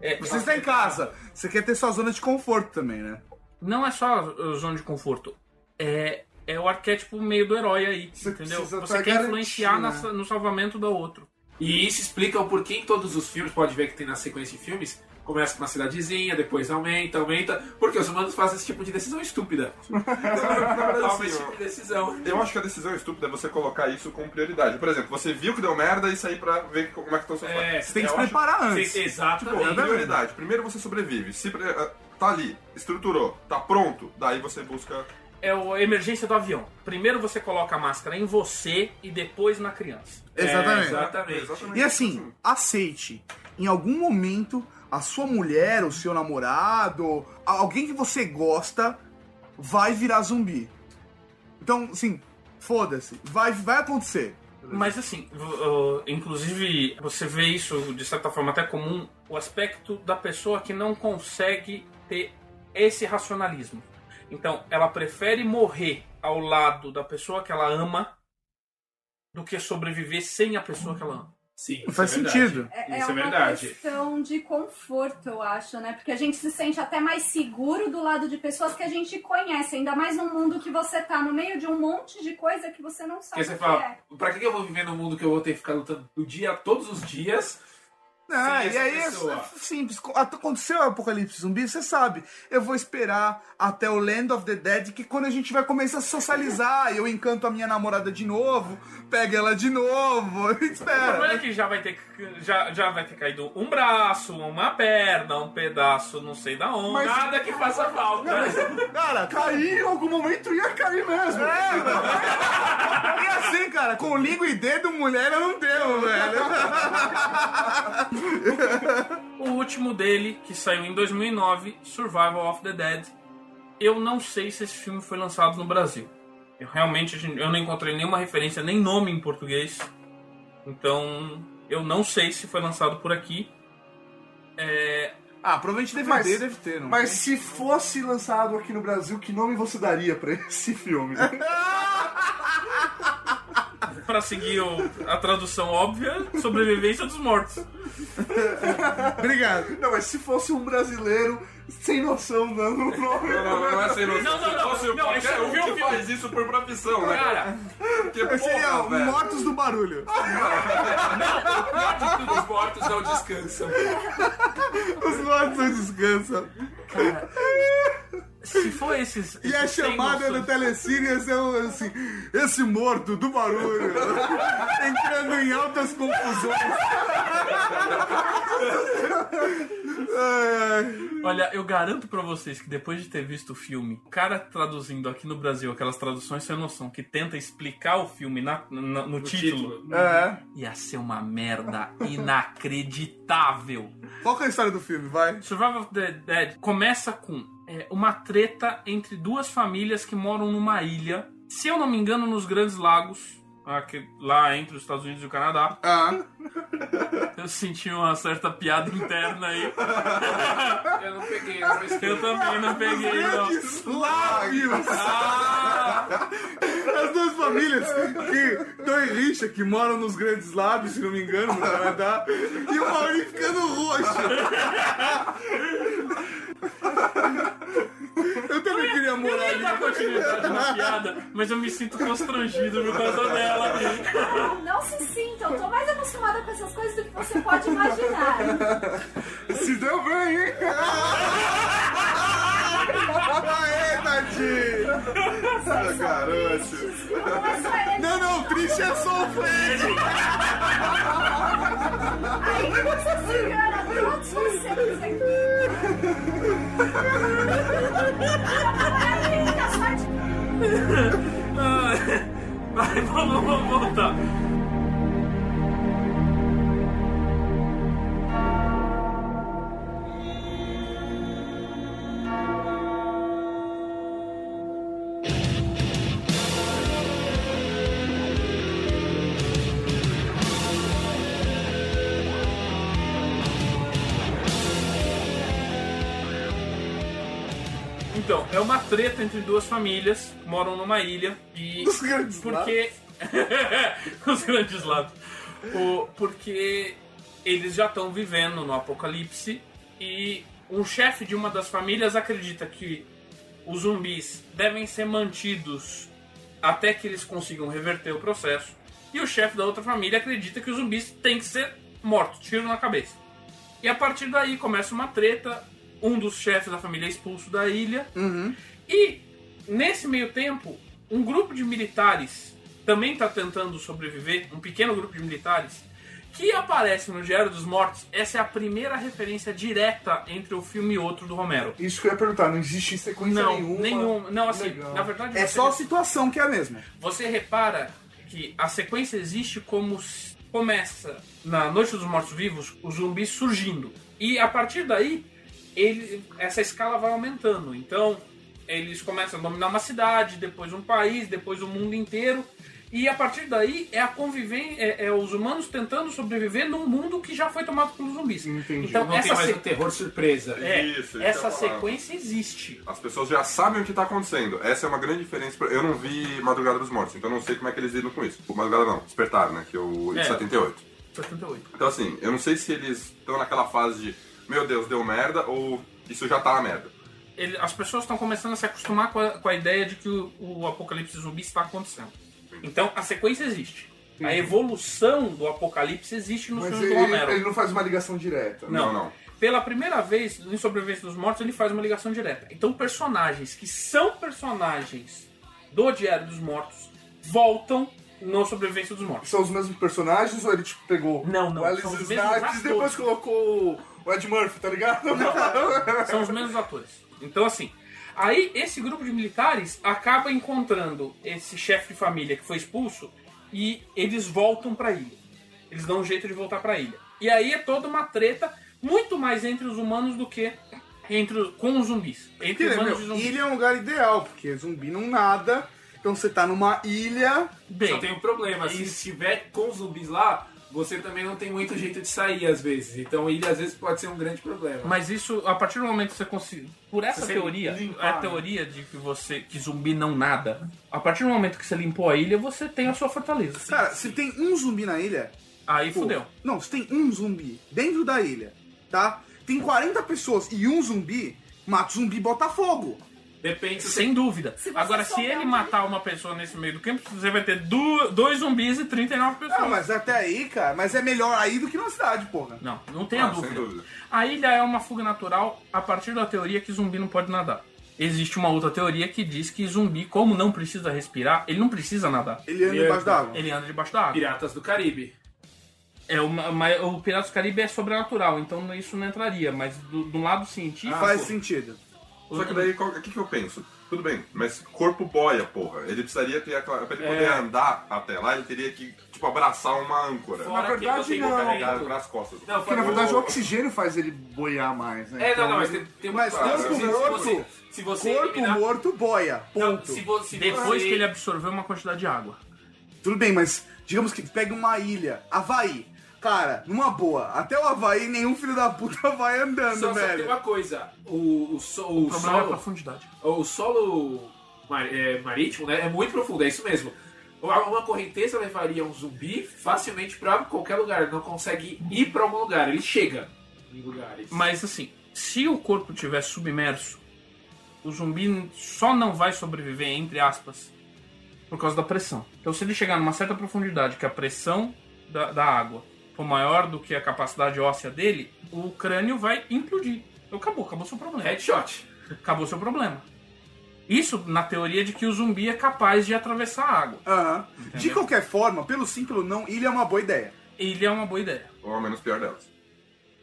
é, você está em casa. Você quer ter sua zona de conforto também, né? Não é só a zona de conforto. É, é o arquétipo meio do herói aí, entendeu? precisa Você ter quer influenciar na- né? no salvamento do outro. E isso explica o porquê em todos os filmes, pode ver que tem na sequência de filmes, começa com uma cidadezinha, depois aumenta, aumenta, porque os humanos fazem esse tipo de decisão estúpida. (laughs) Toma assim, esse tipo de decisão. Eu acho que a decisão estúpida é você colocar isso como prioridade. Por exemplo, você viu que deu merda e sair pra ver como é que estão seus É, pais. Você tem que se eu acho- preparar antes. Sim, Exatamente. Tipo, prioridade. Primeiro você sobrevive. Se pre- ah, tá ali, estruturou, tá pronto, daí você busca. É o- a emergência do avião. Primeiro você coloca a máscara em você e depois na criança. Exatamente. É, exatamente. Exatamente. E assim, aceite. Em algum momento, a sua mulher, o seu namorado, alguém que você gosta, vai virar zumbi. Então, assim, foda-se. Vai, vai acontecer. Mas assim, inclusive você vê isso de certa forma até comum, o aspecto da pessoa que não consegue ter esse racionalismo. Então, ela prefere morrer ao lado da pessoa que ela ama do que sobreviver sem a pessoa que ela ama. Sim, Faz isso é verdade. sentido. É, Isso é é uma verdade. questão de conforto, eu acho, né? Porque a gente se sente até mais seguro do lado de pessoas que a gente conhece, ainda mais num mundo que você tá no meio de um monte de coisa que você não sabe Porque você fala, é. pra que que eu vou viver num mundo que eu vou ter que ficar lutando o dia, todos os dias? Ah, e aí é pessoa. simples. Aconteceu o apocalipse zumbi, você sabe. Eu vou esperar até o Land of the Dead, que quando a gente vai começar a socializar, eu encanto a minha namorada de novo, pego ela de novo, (laughs) O problema é espera. que já vai ter já, já vai ter caído um braço, uma perna, um pedaço, não sei da onde. Nada que faça falta. Cara, Cair em algum momento ia cair mesmo. É, (laughs) mano. E assim, cara, com língua e dedo, mulher eu não tenho, velho. (laughs) (laughs) O último dele, que saiu em 2009, Survival of the Dead, eu não sei se esse filme foi lançado no Brasil. Eu realmente eu não encontrei nenhuma referência, nem nome em português. Então, eu não sei se foi lançado por aqui. É, Ah, provavelmente DVD Mas- deve ter, não Mas tem? se fosse lançado aqui no Brasil, que nome você daria pra esse filme? (laughs) Pra seguir o- a tradução óbvia, sobrevivência dos mortos. Obrigado. Não, mas se fosse um brasileiro sem noção dando o nome. Não, não, não é sem noção. Não, não, Se não, fosse não, qualquer é o um que faz isso por profissão, né? Cara, Seria porra, o velho. Mortos do Barulho. (laughs) De tudo, os mortos não descansam. Os mortos não descansam. Se for esses. E a esses chamada do Telecine ia ser um, assim: esse morto do barulho (laughs) entrando em altas confusões. (laughs) Olha, eu garanto pra vocês que depois de ter visto o filme, o cara traduzindo aqui no Brasil aquelas traduções sem noção que tenta explicar o filme na- na- no, título, É. ia ser uma merda inacreditável. Qual que é a história do filme? Vai. Survival of the Dead começa com é, uma treta entre duas famílias que moram numa ilha, se eu não me engano, nos Grandes Lagos, aqui- lá entre os Estados Unidos e o Canadá. Ah. (laughs) Eu senti uma certa piada interna aí. (laughs) Eu não peguei, não pesquei. Eu também não peguei, não. Grandes lábios! Ah, As duas famílias que estão em rixa, que moram nos Grandes Lábios, se não me engano, no Canadá. E o Maurinho ficando roxo. Eu também queria eu morar ia dar ali. continuidade na piada, mas eu me sinto constrangido por causa dela. Não se sinta, eu tô mais acostumada com essas coisas do que você pode imaginar. Se deu bem, hein? Aê, tadinho! Garoto. Não só. Não, triste é só o Fred! Aí você se engana, todos vocês aqui. Ai, tá sorte. Vai, vamos, vamos voltar. Treta entre duas famílias moram numa ilha e. (laughs) Os Grandes Porque. Os (laughs) grandes lados. O... Porque eles já estão vivendo no apocalipse e um chefe de uma das famílias acredita que os zumbis devem ser mantidos até que eles consigam reverter o processo. E o chefe da outra família acredita que os zumbis têm que ser mortos, tiro na cabeça. E a partir daí começa uma treta. Um dos chefes da família é expulso da ilha. E nesse meio tempo, um grupo de militares também está tentando sobreviver. Um pequeno grupo de militares que aparece no Diário dos Mortos. Essa é a primeira referência direta entre o filme e outro do Romero. Isso que eu ia perguntar, não existe sequência Não, nenhuma. nenhum. Não, assim, Legal. na verdade. É só a situação que é a mesma. você repara que a sequência existe como começa na Noite dos Mortos Vivos, os zumbis surgindo. E a partir daí, ele, essa escala vai aumentando. Então, eles começam a dominar uma cidade, depois um país, depois o mundo inteiro. E a partir daí é a convivência, é, é os humanos tentando sobreviver num mundo que já foi tomado pelos zumbis. Entendi. Então, Não tem essa, mais se- um terror surpresa. é, Isso, essa sequência existe. As pessoas já sabem o que tá acontecendo. Essa é uma grande diferença. pra- Eu não vi Madrugada dos Mortos, então não sei como é que eles lidam com isso. O Madrugada não, Despertar, né? Que é o de É. 78. 78. Então assim, eu não sei se eles estão naquela fase de meu Deus, deu merda, ou isso já tá na merda. Ele- as pessoas estão começando a se acostumar com a, com a ideia de que o, o apocalipse zumbi está acontecendo. Então a sequência existe. A evolução do apocalipse existe no Mas filme ele, do Romero. ele não faz uma ligação direta. Não. Não, não. Pela primeira vez, em Sobrevivência dos Mortos, ele faz uma ligação direta. Então personagens que são personagens do Diário dos Mortos voltam no Sobrevivência dos Mortos. São os mesmos personagens ou ele tipo pegou Não, não, o Alice são os mesmos Snipes e depois colocou o Ed Murphy, tá ligado? (laughs) São os mesmos atores. Então, assim, aí esse grupo de militares acaba encontrando esse chefe de família que foi expulso e eles voltam pra ilha. Eles dão um jeito de voltar pra ilha. E aí é toda uma treta, muito mais entre os humanos do que entre, com os zumbis. Entre Porque, bandos meu, de zumbis. ilha é um lugar ideal, porque zumbi não nada. Então você tá numa ilha. Bem, Só tem um problema, se estiver com zumbis lá, você também não tem muito jeito de sair às vezes. Então ilha às vezes pode ser um grande problema. Mas isso, a partir do momento que você conseguir. Por essa Você teoria, limpar, a né? teoria de que você. que zumbi não nada. A partir do momento que você limpou a ilha, você tem a sua fortaleza. Cara, se tem um zumbi na ilha. Aí pô, fudeu. Não, se tem um zumbi dentro da ilha, tá? Tem 40 pessoas e um zumbi, mata o zumbi e bota fogo. Depende se Sem dúvida. Se Agora, se ele matar uma pessoa nesse meio do campo, você vai ter du- dois zumbis e 39 pessoas. Ah, mas até aí, cara, mas é melhor aí do que na cidade, porra. Não, não tenha Ah, sem dúvida. dúvida. A ilha é uma fuga natural a partir da teoria que zumbi não pode nadar. Existe uma outra teoria que diz que zumbi, como não precisa respirar, ele não precisa nadar. Ele anda Ele anda- da água. Ele anda debaixo da água. Piratas do Caribe. É uma, mas o Piratas do Caribe é sobrenatural, então isso não entraria. Mas do, do lado científico. Faz pô. sentido. Só que daí, qual- o que, que eu penso? Tudo bem, mas corpo boia, porra. Ele precisaria ter aquela. Pra ele poder É. andar até lá, ele teria que, tipo, abraçar uma âncora. Fora Na que verdade, você não. Carregar nas costas. Não, Porque na verdade o oxigênio faz ele boiar mais, né? É, não, não, mas Então, tem, tem um Mas corpo se, morto- se você, se você Corpo eliminar- morto, boia. Não, Ponto. se vo- se Depois você- que ele absorveu uma quantidade de água. Tudo bem, mas digamos que pega uma ilha, Havaí. Cara, numa boa, até o Havaí nenhum filho da puta (laughs) vai andando, Só, só tem velho. uma coisa, o, o, so- o O problema é a solo, profundidade. o solo mar- é, marítimo né, é muito profundo, é isso mesmo. Uma correnteza levaria um zumbi facilmente pra qualquer lugar, ele não consegue ir pra algum lugar, ele chega em lugares. Mas assim, se o corpo estiver submerso, o zumbi só não vai sobreviver, entre aspas, por causa da pressão. Então, se ele chegar numa certa profundidade, que a pressão da, da água for maior do que a capacidade óssea dele, o crânio vai implodir. Então, acabou, acabou seu problema. Headshot. Acabou seu problema. Isso na teoria de que o zumbi é capaz de atravessar a água. Aham. De qualquer forma, pelo sim, pelo não, ilha é uma boa ideia. Ele é uma boa ideia. Ou ao menos pior delas.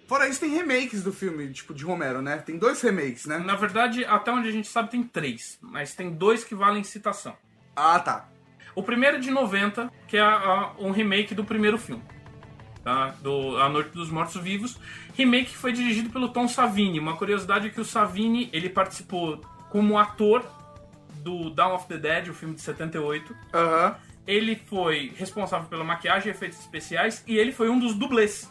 Fora isso, tem remakes do filme, tipo, de Romero, né? Tem dois remakes, né? Na verdade, até onde a gente sabe, tem três. Mas tem dois que valem citação. Ah, tá. O primeiro é de 90, que é a- um remake do primeiro filme. Tá? Do A Noite dos Mortos Vivos. Remake foi dirigido pelo Tom Savini. Uma curiosidade é que o Savini ele participou como ator do Dawn of the Dead, o filme de 78. Aham. Ele foi responsável pela maquiagem e efeitos especiais e ele foi um dos dublês.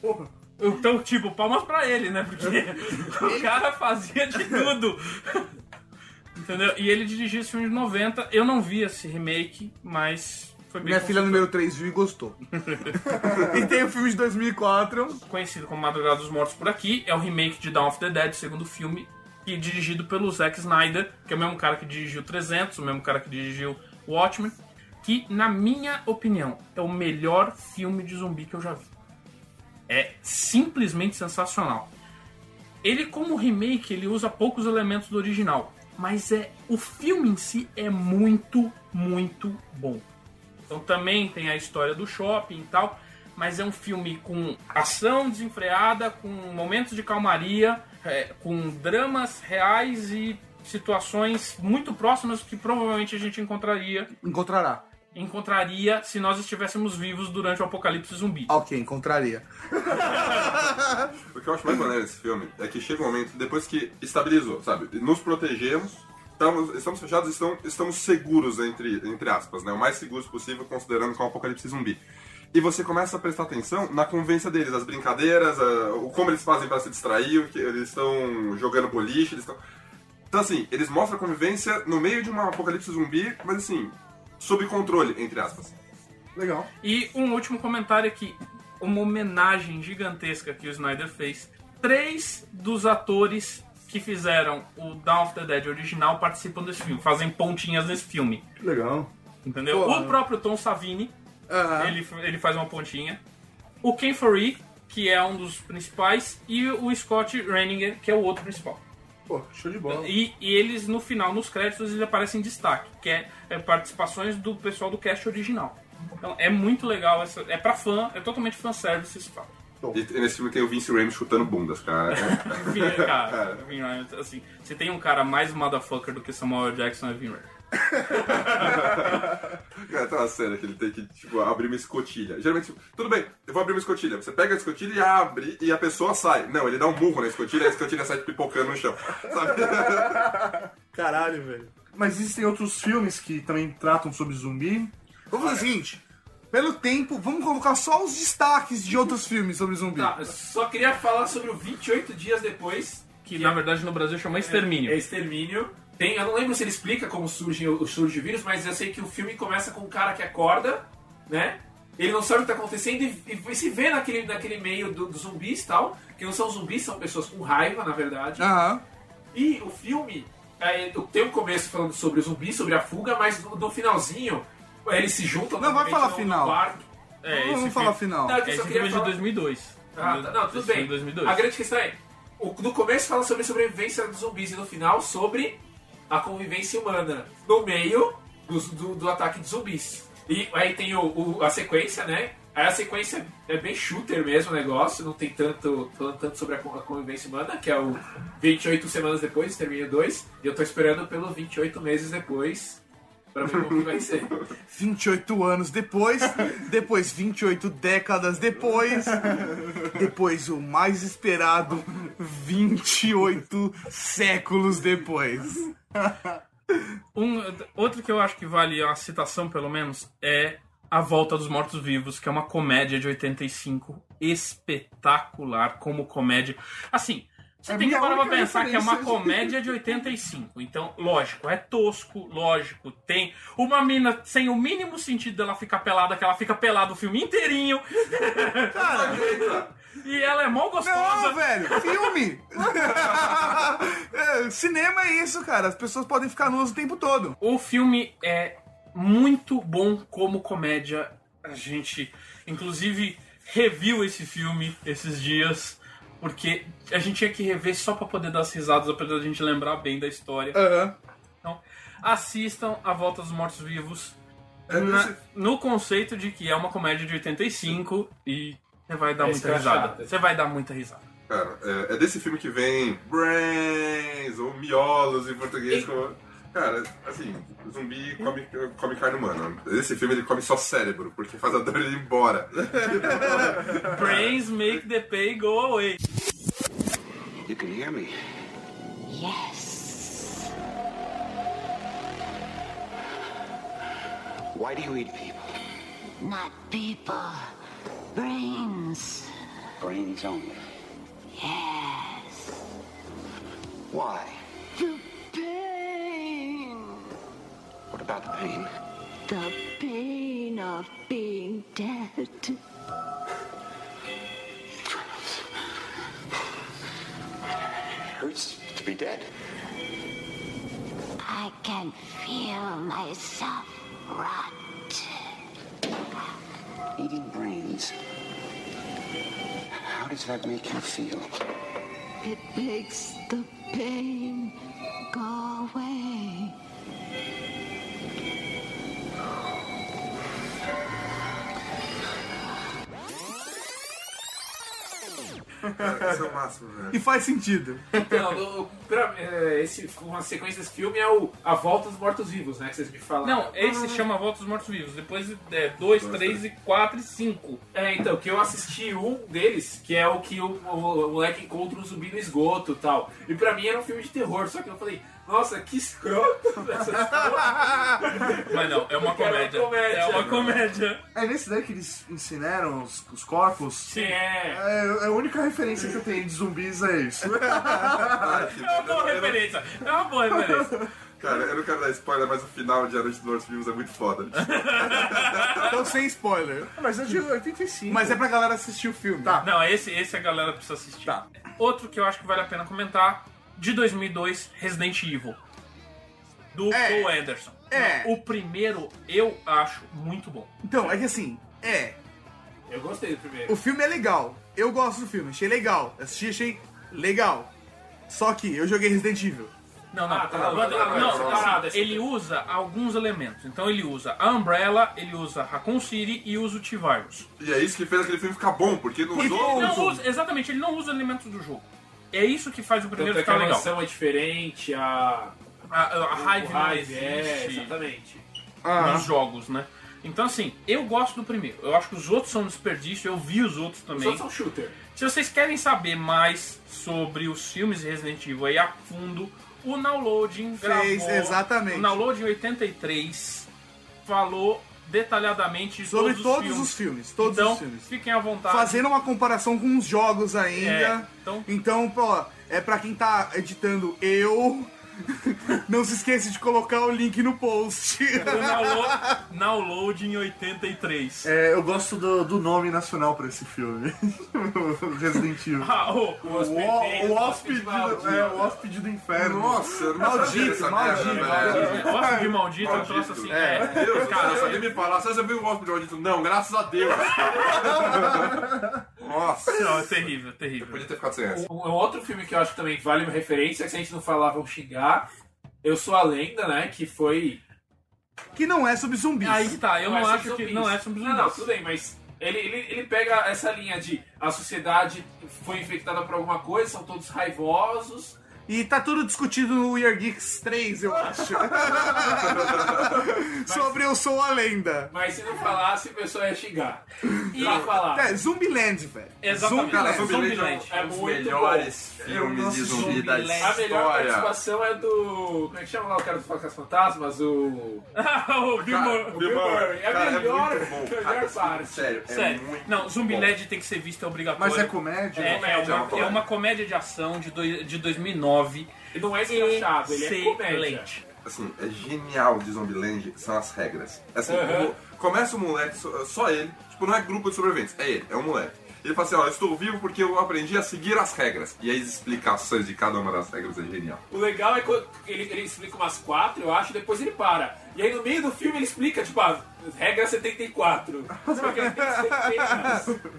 Porra. Então, tipo, palmas pra ele, né? Porque o cara fazia de tudo. Entendeu? E ele dirigiu esse filme de 90. Eu não vi esse remake, mas Minha filha número 3 viu e gostou. (laughs) e tem o filme de 2004. Conhecido como Madrugada dos Mortos por aqui, é o remake de Dawn of the Dead, segundo filme, e dirigido pelo Zack Snyder, que é o mesmo cara que dirigiu 300, o mesmo cara que dirigiu Watchmen, que, na minha opinião, é o melhor filme de zumbi que eu já vi. É simplesmente sensacional. Ele, como remake, ele usa poucos elementos do original, mas é o filme em si é muito, muito bom. Então também tem a história do shopping e tal, mas é um filme com ação desenfreada, com momentos de calmaria, é, com dramas reais e situações muito próximas que provavelmente a gente encontraria Encontrará. encontraria se nós estivéssemos vivos durante o apocalipse zumbi. Ok, encontraria. (laughs) O que eu acho mais maneiro nesse filme é que chega um momento, depois que estabilizou, sabe? Nos protegemos, estamos, estamos fechados e estamos, estamos seguros, entre, entre aspas, né? O mais seguros possível, considerando que é um apocalipse zumbi. E você começa a prestar atenção na convivência deles, as brincadeiras, a- o como eles fazem para se distrair, o que eles estão jogando boliche, eles estão... Então, assim, eles mostram a convivência no meio de um apocalipse zumbi, mas, assim, sob controle, entre aspas. Legal. E um último comentário aqui. Uma homenagem gigantesca que o Snyder fez. Três dos atores que fizeram o Dawn of the Dead original participam desse filme, fazem pontinhas nesse filme. Legal. Entendeu? Pô, o próprio Tom Savini, Aham. ele, ele faz uma pontinha. O Ken Foree, que é um dos principais, e o Scott Renninger, que é o outro principal. Pô, show de bola. E, e eles, no final, nos créditos, eles aparecem em destaque, que é, é participações do pessoal do cast original. Então é muito legal, essa, é pra fã, é totalmente fanservice esse fato. E nesse filme tem o Vince Rames chutando bundas, cara. (laughs) Vin- cara, Vin Rhames, assim, se tem um cara mais motherfucker do que Samuel Jackson é Vin Rhames. (laughs) Cara, tem uma cena que ele tem que, tipo, abrir uma escotilha. Geralmente, tipo, tudo bem, eu vou abrir uma escotilha. Você pega a escotilha e abre e a pessoa sai. Não, ele dá um murro na escotilha e a escotilha sai pipocando no chão. Sabe? Caralho, velho. Mas existem outros filmes que também tratam sobre zumbi. Vamos fazer o seguinte. Pelo tempo, vamos colocar só os destaques de outros filmes sobre zumbi. Tá, eu só queria falar sobre o 28 dias depois. Que na verdade no Brasil chama Extermínio. É, é Extermínio. Tem, eu não lembro se ele explica como surge o, surge o vírus, mas eu sei que o filme começa com um cara que acorda, né? Ele não sabe o que está acontecendo e, e se vê naquele, naquele meio do- dos zumbis e tal, que não são zumbis, são pessoas com raiva, na verdade. Aham. E o filme é, tem um começo falando sobre o zumbi, sobre a fuga, mas no, no finalzinho eles se juntam. Não, vai falar no- no final. quarto. É, Vamos esse falar filme, final. Não, é eu esse só filme é de falar- 2002. Ah, tá, não, tudo bem. é de 2002. A grande questão é, o, no começo fala sobre a sobrevivência dos zumbis e no final sobre a convivência humana no meio dos- do, do ataque de zumbis. E aí tem o, o- a sequência, né? Aí a sequência é bem shooter mesmo o negócio, não tem tanto falando tanto sobre a convivência humana, que é o 28 semanas depois, termina 2, e eu tô esperando pelo 28 meses depois pra ver como vai ser. 28 anos depois, depois 28 décadas depois, depois o mais esperado 28 séculos depois. Um, outro que eu acho que vale a citação, pelo menos, é A Volta dos Mortos-Vivos, que é uma comédia de 85 espetacular como comédia. Assim, você É tem que parar pra pensar que é uma referência. comédia de 85. Então, lógico, é tosco, lógico, tem uma mina sem o mínimo sentido dela ficar pelada, que ela fica pelada o filme inteirinho. (laughs) e ela é mó gostosa. Não, velho, filme! (laughs) É, cinema é isso, cara. As pessoas podem ficar nuas o tempo todo. O filme é muito bom como comédia. A gente, inclusive, reviu esse filme esses dias. Porque a gente tinha que rever só pra poder dar as risadas, apesar da gente lembrar bem da história. Aham. Então, assistam A Volta dos Mortos Vivos É na- desse- no conceito de que é uma comédia de 85 e você vai dar É muita risada. Você vai dar muita risada. Cara, é, é desse filme que vem Brains, ou Miolos em português. E- como- Cara, assim, zumbi come, come carne humana. Esse filme ele come só cérebro, porque faz a dor ele ir embora. (laughs) Brains make the pay go away. You can hear me. Yes. Why do you eat people? Not people. Brains. Brains only. Yes. Why? What about the pain? The pain of being dead. It hurts to be dead. I can feel myself rot. Eating brains. How does that make you feel? It makes the pain go away. Cara, esse é o máximo, velho. E faz sentido. Então, pra- é, esse, uma sequência desse filme é o A Volta dos Mortos-Vivos, né? Que vocês me falaram. Não, esse chama Volta dos Mortos Vivos. Depois é 2, 3 e 4 e 5. É, então, que eu assisti um deles, que é o que o, o- o moleque encontra um zumbi no esgoto e tal. E pra mim era um filme de terror, só que eu falei, nossa, que escroto (laughs) essa história. Mas não, é uma Porque era uma comédia. comédia. É uma comédia. É nesse daí que eles incineram os, os corpos? Sim, é. É, a única referência que eu tenho de zumbis é isso. (laughs) É uma boa referência. É uma boa referência. Cara, eu não quero dar spoiler, mas o final de Noite dos Mortos Vivos é muito foda. (laughs) Então sem spoiler. Mas é de 85. Mas é pra galera assistir o filme. Tá. Não, esse, esse a galera precisa assistir. Tá. Outro que eu acho que vale a pena comentar, de 2002, Resident Evil. Do É. Paul Anderson. É. O primeiro eu acho muito bom. Então, é que assim, é. Eu gostei do primeiro. O filme é legal. Eu gosto do filme, achei legal. Assisti, achei legal. Só que eu joguei Resident Evil. Não, não, Ah, tá, não, não, não, não, não, não, não, ele usa alguns elementos. Então ele usa a Umbrella, ele usa Raccoon City e usa o T-Virus. E é isso que fez aquele filme ficar bom, porque nos Porque outros. Não usa, exatamente, ele não usa elementos do jogo. É isso que faz o primeiro é ficar a legal. mansão é diferente, a... A, a não Hive é, existe. exatamente. Ah. nos jogos, né? Então, assim, eu gosto do primeiro. Eu acho que os outros são um desperdício, eu vi os outros Os também. outros são shooter. Se vocês querem saber mais sobre os filmes de Resident Evil aí a fundo, o Downloading Fez, gravou, exatamente. O Downloading 83 falou detalhadamente de Sobre todos, todos os filmes. os filmes, todos então, os filmes. fiquem à vontade. Fazendo uma comparação com os jogos ainda. É, então- então, pô, é pra quem tá editando eu. (laughs) Não se esqueça de colocar o link no post. Download- Downloading 83. É, eu gosto do, do nome nacional pra esse filme. (laughs) Resident Evil. Ah, o- O, o, o hóspede do, é, o hóspede do inferno. Nossa, eu Maldito, maldito, maldito. velho. Gosto de maldito, é um troço assim. É, É, Deus, cara, eu sabia me falar. Você já viu o hóspede maldito? Não, graças a Deus. (laughs) Nossa. não, é terrível, é terrível. Podia ter ficado sem essa. Um, um outro filme que eu acho que também vale uma referência, que se a gente não falar vão xingar. Eu Sou a Lenda, né? Que foi. Que não é sobre zumbis. Aí que tá, eu não, é sobre acho que não é sobre Não, zumbis. não, tudo bem, mas ele, ele, ele pega essa linha de a sociedade foi infectada por alguma coisa, são todos raivosos. E tá tudo discutido no Weird Geeks 3, eu acho. (laughs) (laughs) Sobre Eu Sou a Lenda. Mas se não falasse, o pessoal ia xingar. E pra falar. É, Zumbiland, velho. Exatamente. Cara, Zumbiland. Zumbiland é é um dos melhores bom. filmes de zumbi da A melhor história. participação é do. Como é que chama lá o cara dos Facas Fantasmas? O. (laughs) o Bill Murray. É a melhor, muito bom. melhor parte. Sério, é Sério. muito Não, bom. Zumbiland tem que ser visto, é obrigatório. Mas é comédia? É, é, comédia, uma, é uma é uma comédia de ação de, doi- de 2009. Ele não é escrachado, ele é comédia. Excelente. Assim, é genial de Zombieland são as regras. Assim, o- começa o moleque, só, só ele, tipo, não é grupo de sobreviventes, é ele, é um moleque. Ele fala assim, ó, eu estou vivo porque eu aprendi a seguir as regras. E as explicações de cada uma das regras é genial. O legal é que ele, ele explica umas quatro, eu acho, e depois ele para. E aí no meio do filme ele explica, tipo, a regra 74. Só que ele tem.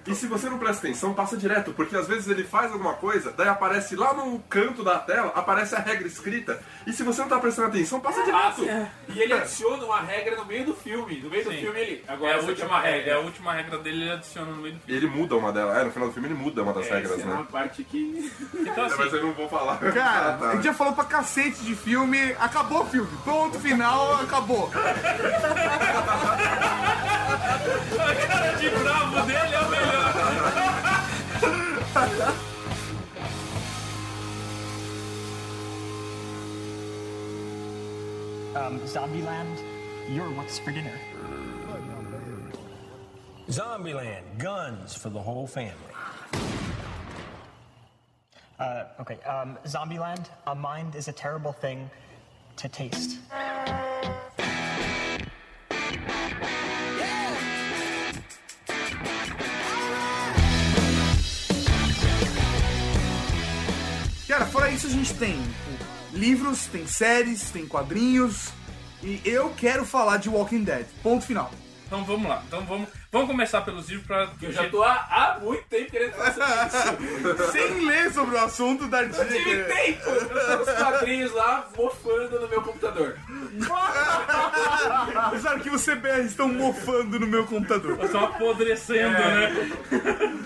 E se você não presta atenção, passa direto, porque às vezes ele faz alguma coisa, daí aparece lá no canto da tela, aparece a regra escrita. E se você não tá prestando atenção, passa direto. Ah, E ele adiciona uma regra no meio do filme. No meio do Sim. filme ele. É Agora a essa aqui última uma regra. É a última regra dele, ele adiciona no meio do E filme. ele muda uma delas. É, no final do filme ele muda uma das É, regras, essa é uma né? parte que. Então, É, assim, mas eu não vou falar. Cara, (laughs) Ah, tá. a gente já falou pra cacete de filme, acabou o filme. Ponto final, acabou. A cara de bravo dele é o melhor. Um, Zombieland, you're what's for dinner? Zombieland, guns for the whole family. Uh, okay, um, Zombieland, a mind is a terrible thing to taste. Cara, fora isso a gente tem livros, tem séries, tem quadrinhos. E eu quero falar de Walking Dead. Ponto final. Então vamos lá. Então vamos, vamos começar pelos livros pra. Eu já tô há, há muito tempo querendo falar sobre isso. Sem ler sobre o assunto da Eu tive tempo! Eu nos quadrinhos lá, mofando no meu computador. (laughs) Os arquivos CBR estão mofando no meu computador. Estão apodrecendo, É. né?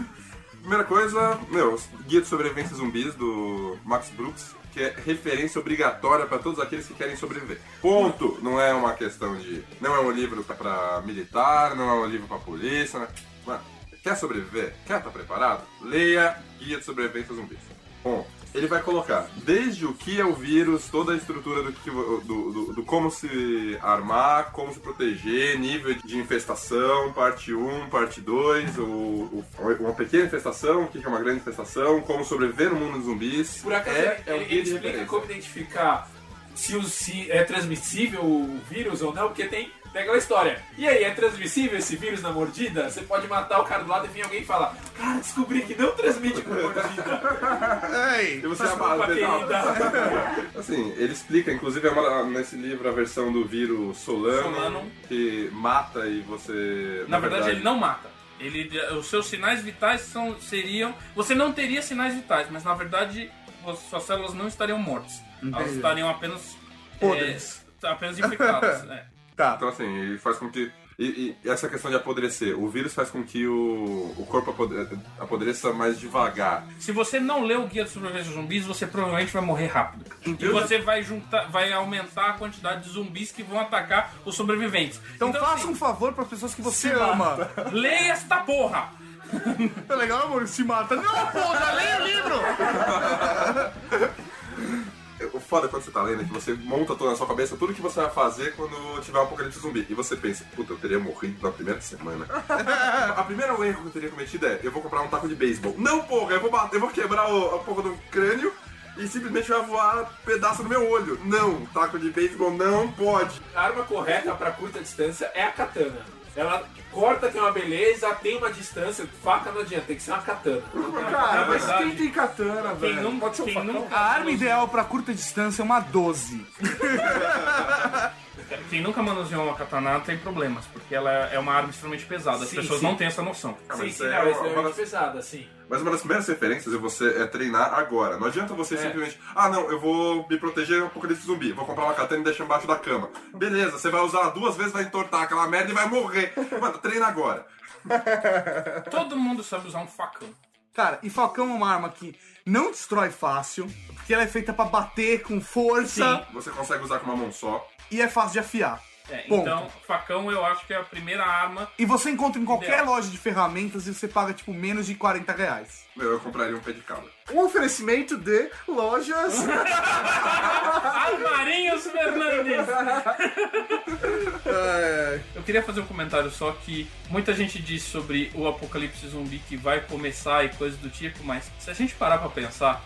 Primeira coisa, meu, Guia de Sobrevivência Zumbis do Max Brooks, que é referência obrigatória para todos aqueles que querem sobreviver. Ponto! Não é uma questão de. Não é um livro para militar, não é um livro para polícia. Né? Mano, quer sobreviver? Quer estar preparado? Leia Guia de Sobrevivência Zumbis. Ponto. Ele vai colocar desde o que é o vírus, toda a estrutura do, que, do, do, do como se armar, como se proteger, nível de infestação, parte 1, parte 2, o, o- uma pequena infestação, o que é uma grande infestação, como sobreviver no mundo dos zumbis. Por acaso é, ele, é ele explica como identificar se, o- se é transmissível o vírus ou não, porque tem, tem aquela história. E aí, é transmissível esse vírus na mordida? Você pode matar o cara do lado e vir alguém e falar, cara, descobri que não transmite com mordida. Ei, E você Desculpa, amar, querida. Assim, ele explica, inclusive, é uma- nesse livro a versão do vírus Solano, Solano. que mata e você. Na verdade, ele não mata. Ele, os seus sinais vitais são, seriam. Você não teria sinais vitais, mas na verdade as suas células não estariam mortas. Elas Entendi. estariam apenas. Podres. é, apenas infectadas. (laughs) é. Tá. Então, assim, ele faz com que E, e essa questão de apodrecer, o vírus faz com que o, o corpo apodre- apodreça mais devagar. Se você não lê o Guia de Sobrevivência Zumbis, você provavelmente vai morrer rápido. E você vai juntar, vai aumentar a quantidade de zumbis que vão atacar os sobreviventes. Então, faça um favor para pessoas que você ama. Leia esta porra! É legal, amor, se mata. Não, porra, leia o livro! (laughs) O foda é quando você tá lendo é que você monta toda na sua cabeça tudo que você vai fazer quando tiver um apocalipse zumbi. E você pensa, puta, eu teria morrido na primeira semana. (laughs) a primeira erro que eu teria cometido é, eu vou comprar um taco de beisebol. Não, porra, eu vou, bater, eu vou quebrar o, a porra do crânio e simplesmente vai voar pedaço no meu olho. Não, taco de beisebol não pode. A arma correta pra curta distância é a katana. Ela corta, tem uma beleza, tem uma distância. Faca não adianta, tem que ser uma katana. Cara, Na mas verdade, quem tem katana, Quem velho? não, Pode ser um quem facão? A arma ideal para curta distância é uma 12. (laughs) quem nunca manuseou uma katana tem problemas, porque ela é uma arma extremamente pesada. As Sim, pessoas sim. não têm essa noção. Ah, Sim, sim, é não, é uma- extremamente uma- pesada, sim. Mas uma das primeiras referências é você é treinar agora. Não adianta você simplesmente, ah não, eu vou me proteger um pouco desse zumbi, vou comprar uma katana e deixar embaixo da cama. Beleza, você vai usar duas vezes, vai entortar aquela merda e vai morrer. Mano, treina agora. (laughs) Todo mundo sabe usar um facão. Cara, e facão é uma arma que não destrói fácil, porque ela é feita pra bater com força Você consegue usar com uma mão só. E é fácil de afiar. É, Ponto. então, facão eu acho que é a primeira arma. E você encontra em qualquer Ideal. loja de ferramentas e você paga, tipo, menos de 40 reais. Meu, eu compraria um pé de cabra. Um oferecimento de lojas. (laughs) Alvarinhos Fernandes! É, Eu queria fazer um comentário só que muita gente diz sobre o apocalipse zumbi que vai começar e coisas do tipo, mas se a gente parar pra pensar,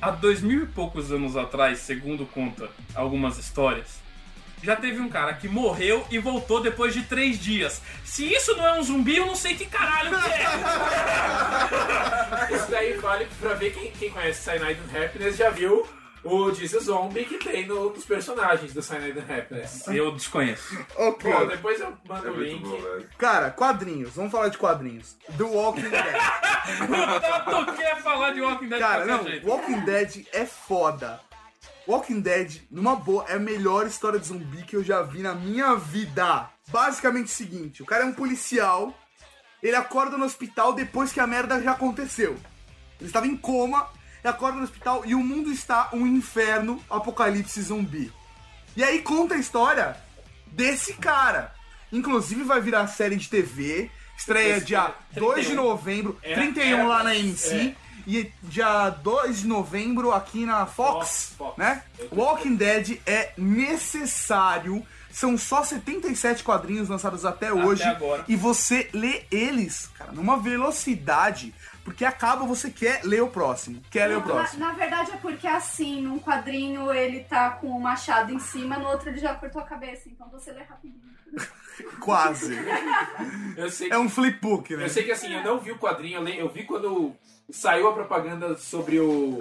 há dois mil e poucos anos atrás, segundo conta algumas histórias, já teve um cara que morreu e voltou depois de três dias. Se isso não é um zumbi, eu não sei que caralho que é! Isso daí vale pra ver quem, quem conhece Cyanide and Happiness já viu o Jesus Zombie que tem no- nos personagens do Cyanide and Happiness. Eu desconheço. ok. Pô, depois eu mando É o link. bom. Cara, quadrinhos. Vamos falar de quadrinhos. Do Walking Dead. (laughs) O Tato quer falar de Walking Dead Cara, não, jeito. Walking Dead é foda. Walking Dead, numa boa, é a melhor história de zumbi que eu já vi na minha vida. Basicamente o seguinte, o cara é um policial, ele acorda no hospital depois que a merda já aconteceu. Ele estava em coma, ele acorda no hospital e o mundo está um inferno, apocalipse zumbi. E aí conta a história desse cara. Inclusive vai virar série de TV, estreia Esse- dia 2 de 31. novembro, Era- 31 lá era- na MC. é. E dia 2 de novembro aqui na Fox, Fox, Fox. né? Walking Dead é necessário. São só 77 quadrinhos lançados até, hoje. agora. E você lê eles, cara, numa velocidade. Porque acaba, você quer ler o próximo. Quer ler o Na, próximo. na verdade é porque assim, num quadrinho ele tá com o machado em cima, no outro ele já cortou a cabeça, então você lê rapidinho. (laughs) Quase. Eu sei É um flipbook, né? Eu sei que assim, eu não vi o quadrinho, eu le- eu vi quando saiu a propaganda sobre o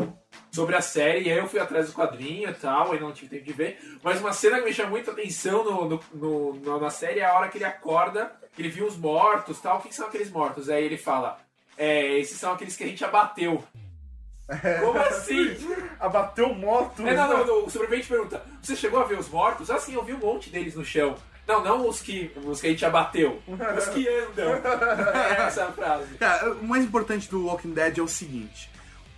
sobre a série, e aí eu fui atrás do quadrinho e tal, e não tive tempo de ver. Mas uma cena que me chamou muita atenção no, no- no- no- na série é a hora que ele acorda, que ele viu os mortos tal. O que, que são aqueles mortos? Aí ele fala: É, esses são aqueles que a gente abateu. Como assim? (laughs) Abateu moto. É, não, não, não, o sobrevivente pergunta: Você chegou a ver os mortos? Ah, sim, eu vi um monte deles no chão. Não, não os que, os que a gente abateu. Os que andam. (laughs) É essa a frase. Cara, o mais importante do Walking Dead é o seguinte.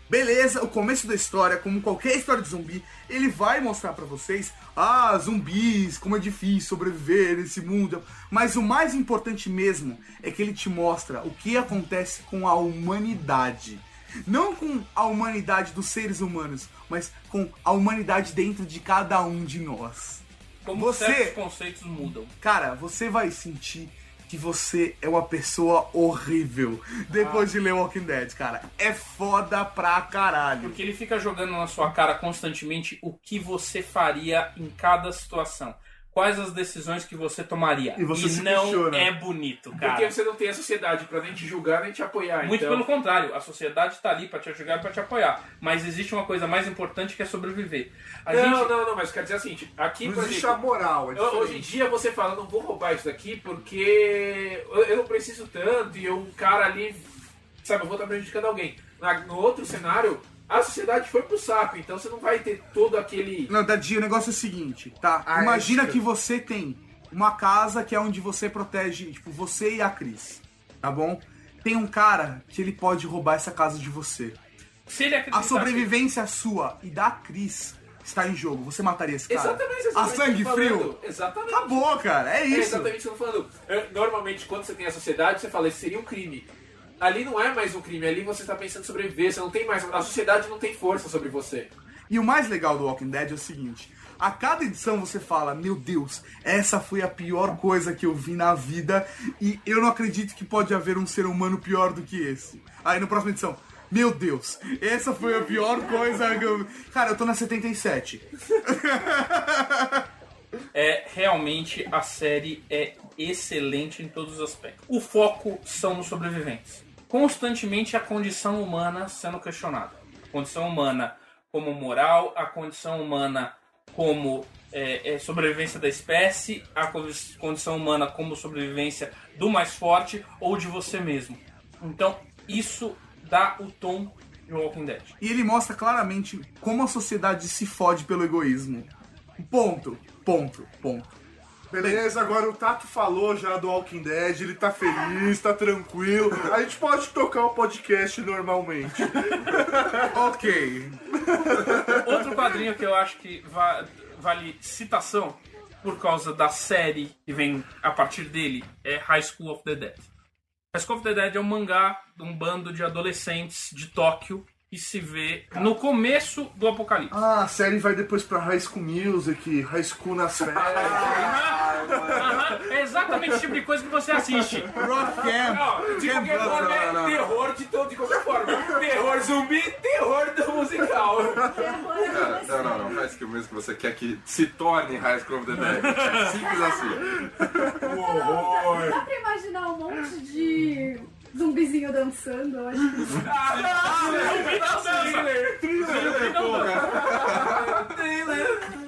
Beleza, o começo da história, como qualquer história de zumbi, ele vai mostrar pra vocês, ah, zumbis, como é difícil sobreviver nesse mundo. Mas o mais importante mesmo é que ele te mostra o que acontece com a humanidade. Não com a humanidade dos seres humanos, mas com a humanidade dentro de cada um de nós. Como Você- certos conceitos mudam. Cara, você vai sentir que você é uma pessoa horrível depois de ler Walking Dead, cara. É foda pra caralho. Porque ele fica jogando na sua cara constantemente o que você faria em cada situação. Quais as decisões que você tomaria. E você se não questiona. é bonito, cara. Porque você não tem a sociedade pra nem te julgar nem te apoiar. Muito então... pelo contrário, a sociedade tá ali pra te ajudar e pra te apoiar. Mas existe uma coisa mais importante que é sobreviver. A não, gente... não, não, mas quer dizer assim, tipo, aqui, Não existe exemplo, a moral. É ho- hoje em dia você fala, não vou roubar isso daqui porque eu não preciso tanto e um cara ali, sabe, eu vou estar prejudicando alguém. No outro cenário, a sociedade foi pro saco, então você não vai ter todo aquele... Não, Dadinho, o negócio é o seguinte, tá? Ah, Imagina é. que você tem uma casa que é onde você protege, tipo, você e a Cris, tá bom? Tem um cara que ele pode roubar essa casa de você. Se ele A sobrevivência sua e da Cris está em jogo. Você mataria esse cara? Exatamente, A exatamente sangue que tô falando. frio? Exatamente. Acabou, cara. É É isso. exatamente o que eu tô falando. É, Normalmente, quando você tem a sociedade, você fala, isso seria um crime. Ali não é mais um crime, ali você tá pensando em sobreviver, você não tem mais. A sociedade não tem força sobre você. E o mais legal do Walking Dead é o seguinte: a cada edição você fala, meu Deus, essa foi a pior coisa que eu vi na vida e eu não acredito que pode haver um ser humano pior do que esse. Aí na próxima edição, meu Deus, essa foi a pior coisa que eu. Cara, eu tô na 77. (laughs) É, realmente a série é excelente em todos os aspectos. O foco são os sobreviventes. Constantemente a condição humana sendo questionada. A condição humana como moral, a condição humana como é, é, sobrevivência da espécie, a condi- condição humana como sobrevivência do mais forte ou de você mesmo. Então, isso dá o tom de Walking Dead. E ele mostra claramente como a sociedade se fode pelo egoísmo. Ponto, ponto, ponto. Beleza, agora o Tato falou já do Walking Dead, ele tá feliz, tá tranquilo. A gente pode tocar o podcast normalmente. (laughs) ok. Outro quadrinho que eu acho que va- vale citação por causa da série que vem a partir dele é High School of the Dead. High School of the Dead é um mangá de um bando de adolescentes de Tóquio que se vê no começo do apocalipse. Ah, a série vai depois pra High School Music, High School nas férias. Aham, é exatamente o tipo de coisa que você assiste. Rock Camp. Não, de qualquer forma, é terror de, todo, de qualquer forma. terror zumbi, terror do musical. Cara, não, não, não faz que o mesmo que você quer que se torne High School of the Dead. É simples assim. O horror. Dá pra imaginar um monte de zumbizinho dançando, eu acho que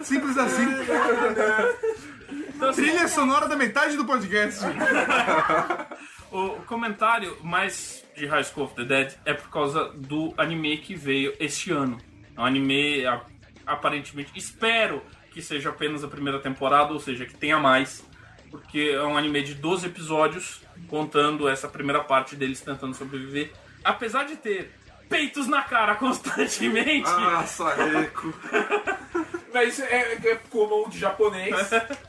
Simples assim. Trilha sonora da metade do podcast. O comentário mais de High School of the Dead é por causa do anime que veio este ano. É um anime, aparentemente, espero que seja apenas a primeira temporada, ou seja, que tenha mais. Porque é um anime de 12 episódios, contando essa primeira parte deles tentando sobreviver. Apesar de ter peitos na cara constantemente. (laughs) Ah, sareco. (laughs) Mas isso é, é comum de japonês.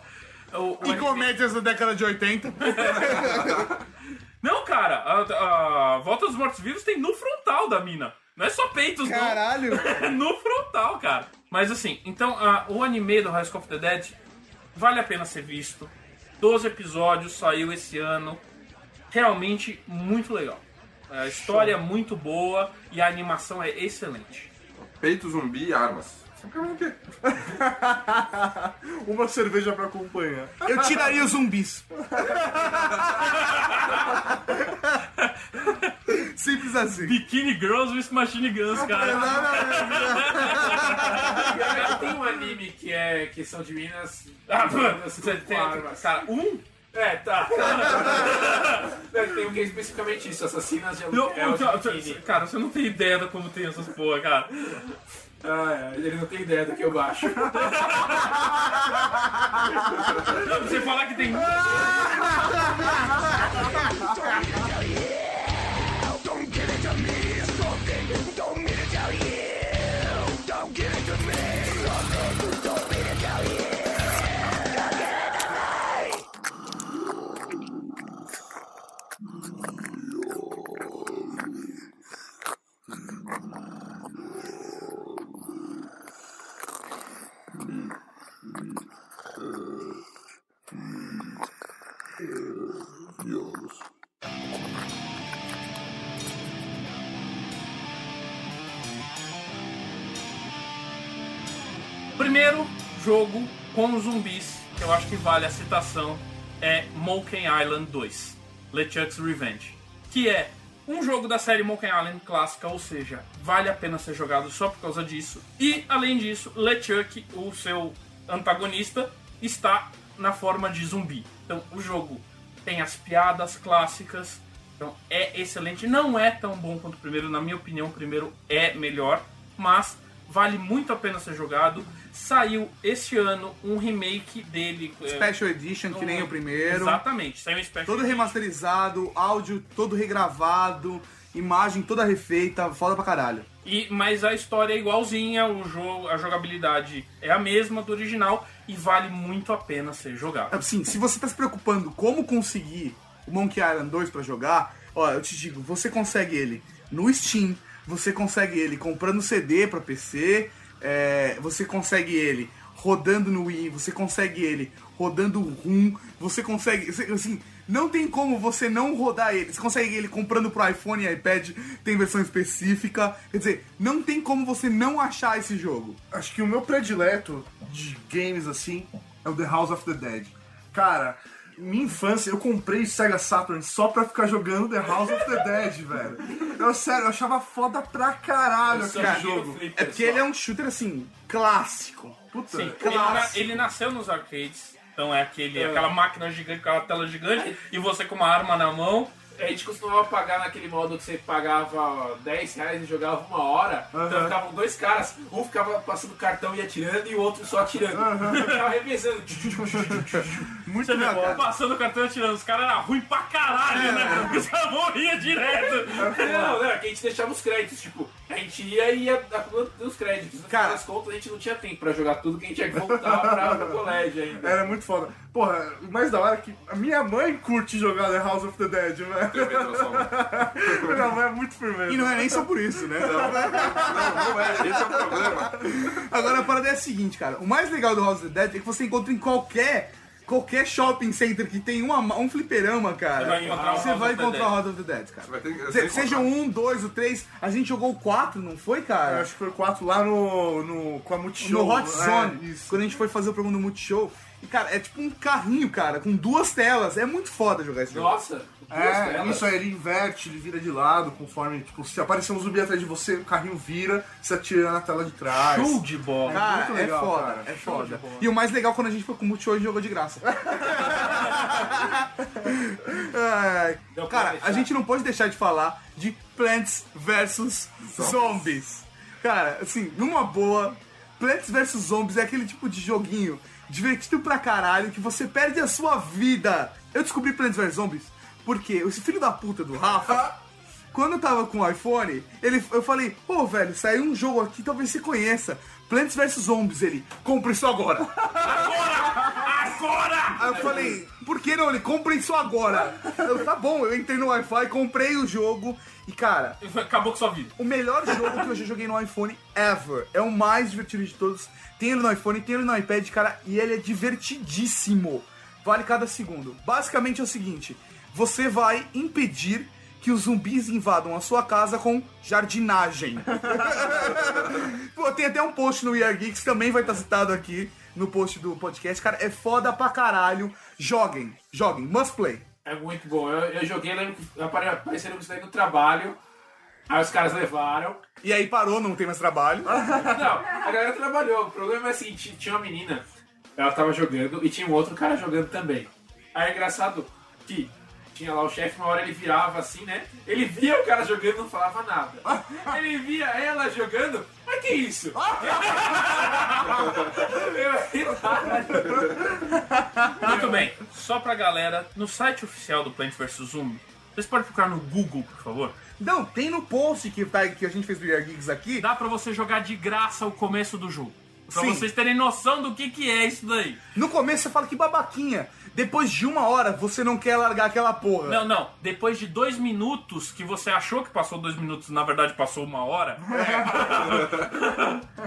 (laughs) o- E comédias da década de 80. Não, cara, a, a Volta dos Mortos-Vivos tem no frontal da mina. Não é só peitos, não. Caralho. É no frontal, cara. Mas assim, então a- o anime do High School of the Dead vale a pena ser visto. 12 episódios, saiu esse ano. Realmente muito legal. A história é muito boa e a animação é excelente. Peito zumbi e armas. O quê? (laughs) Uma cerveja pra acompanhar. Eu tiraria os zumbis. (laughs) Simples assim. Bikini Girls with Machine Guns, cara. Tem um anime que, é, que são de minas. Ah, meninas você tem- armas. cara, um? É, tá. (laughs) Não, tem um que é especificamente isso, assassinas de Não, aluguel de biquíni. cara, você não tem ideia de como tem essas porra, cara. Ah, é, ele não tem ideia do que eu baixo. Não, você falar que tem. (laughs) jogo com zumbis, que eu acho que vale a citação, é Monkey Island 2, LeChuck's Revenge. Que é um jogo da série Monkey Island clássica, ou seja, vale a pena ser jogado só por causa disso. E, além disso, LeChuck, o seu antagonista, está na forma de zumbi. Então, o jogo tem as piadas clássicas, então é excelente. Não é tão bom quanto o primeiro, na minha opinião, o primeiro é melhor, mas vale muito a pena ser jogado. Saiu esse ano um remake dele. é, Special Edition, que nem o primeiro. Exatamente, saiu um Special Todo Edition. remasterizado, áudio todo regravado, imagem toda refeita, foda pra caralho. E, mas a história é igualzinha, o jogo, a jogabilidade é a mesma do original e vale muito a pena ser jogado. Assim, se você tá se preocupando como conseguir o Monkey Island 2 pra jogar, ó, eu te digo, você consegue ele no Steam, você consegue ele comprando CD pra PC, é, você consegue ele rodando no Wii, você consegue ele rodando RUM, você consegue, assim, não tem como você não rodar ele. Você consegue ele comprando pro iPhone e iPad, tem versão específica. Quer dizer, não tem como você não achar esse jogo. Acho que o meu predileto de games assim é o The House of the Dead. Cara, minha infância eu comprei Sega Saturn só pra ficar jogando The House of the Dead, (laughs) velho. Eu sério, eu achava foda pra caralho aquele o jogo. Flipper É porque ele é um shooter assim, clássico. Puta, Sim, ele, clássico. ele nasceu nos arcades, então é aquele, É. aquela máquina gigante aquela tela gigante e você com uma arma na mão. A gente costumava pagar naquele modo que você pagava 10 reais e jogava uma hora. Então Aham. ficavam dois caras, um ficava passando cartão e atirando e o outro só atirando. Ficava revezando. Muito legal, cara. passando o cartão e atirando, os caras eram ruins pra caralho, né? Porque você morria direto. Não, não, é que a gente deixava os créditos, tipo, a gente ia e ia acumulando os créditos. No Cara- das contas, a gente não tinha tempo pra jogar tudo que a gente tinha que voltar pra, pro (laughs) colégio ainda. Era muito foda. Porra, o mais da hora é que a minha mãe curte jogar The House of the Dead, velho. (laughs) minha mãe é muito firmeza. E não é nem só por isso, né? (laughs) Não, não é, esse é o problema. Agora a parada é a seguinte, cara. O mais legal do House of the Dead é que você encontra em qualquer. Qualquer shopping center que tem uma, um fliperama, cara, Você vai encontrar o você House vai of the encontrar o Dead. House of the Dead, cara. Você vai ter que- Se- seja. 1, 2, o 3, a gente jogou o 4, não foi, Eu cara? acho que foi o 4 lá no, no, com a Multishow. no Hot É, Zone, isso. quando a gente foi fazer o programa no Multishow. E, cara, é tipo um carrinho, cara, com duas telas. É muito foda jogar esse jogo. Nossa, É, telas. isso aí, ele inverte, ele vira de lado, conforme, tipo, se aparecer um zumbi atrás de você, o carrinho vira, você atira na tela de trás. Show de bola. Cara, muito legal, é foda, cara. é Show foda. E o mais legal quando a gente foi com o Multishow e jogou de graça. (laughs) Pra cara, deixar. a gente não pode deixar de falar de Plants vs Zombies. Cara, assim, numa boa, Plants vs Zombies é aquele tipo de joguinho divertido pra caralho que você perde a sua vida. Eu descobri Plants vs Zombies porque esse filho da puta do Rafa. Quando eu tava com o iPhone, ele, eu falei, pô, velho, saiu um jogo aqui, talvez você conheça. Plants vs Zombies, ele, compra isso agora. Agora! Aí eu falei, por que não? Ele, compra isso agora. Eu, tá bom, eu entrei no Wi-Fi, comprei o jogo. E, cara, Acabou com sua vida. o melhor jogo que eu já joguei no iPhone ever. É o mais divertido de todos. Tem ele no iPhone, tem ele no iPad, cara, e ele é divertidíssimo. Vale cada segundo. Basicamente é o seguinte: você vai impedir que os zumbis invadam a sua casa com jardinagem. (laughs) Pô, tem até um post no We Are Geeks, também vai estar citado aqui no post do podcast. Cara, é foda pra caralho. Joguem, joguem, must play. É muito bom. Eu, eu joguei, lembro que apare- apareceram isso daí no trabalho. Aí os caras levaram. E aí parou, não tem mais trabalho. (laughs) Não, a galera trabalhou. O problema é assim, ti- tinha uma menina, ela tava jogando e tinha um outro cara jogando também. Aí é engraçado que tinha lá o chefe, uma hora ele virava assim, né? Ele via o cara jogando e não falava nada. (laughs) Ele via ela jogando, mas que isso? (laughs) Muito bem, só pra galera, no site oficial do Plants vs Zombies, vocês podem procurar no Google, por favor. Não, tem no post que, tá, que a gente fez do We Are Geeks aqui. Dá pra você jogar de graça o começo do jogo. Pra Sim. vocês terem noção do que, que é isso daí. No começo você fala que babaquinha. Depois de uma hora você não quer largar aquela porra. Não, não. Depois de dois minutos que você achou que passou dois minutos, na verdade passou uma hora.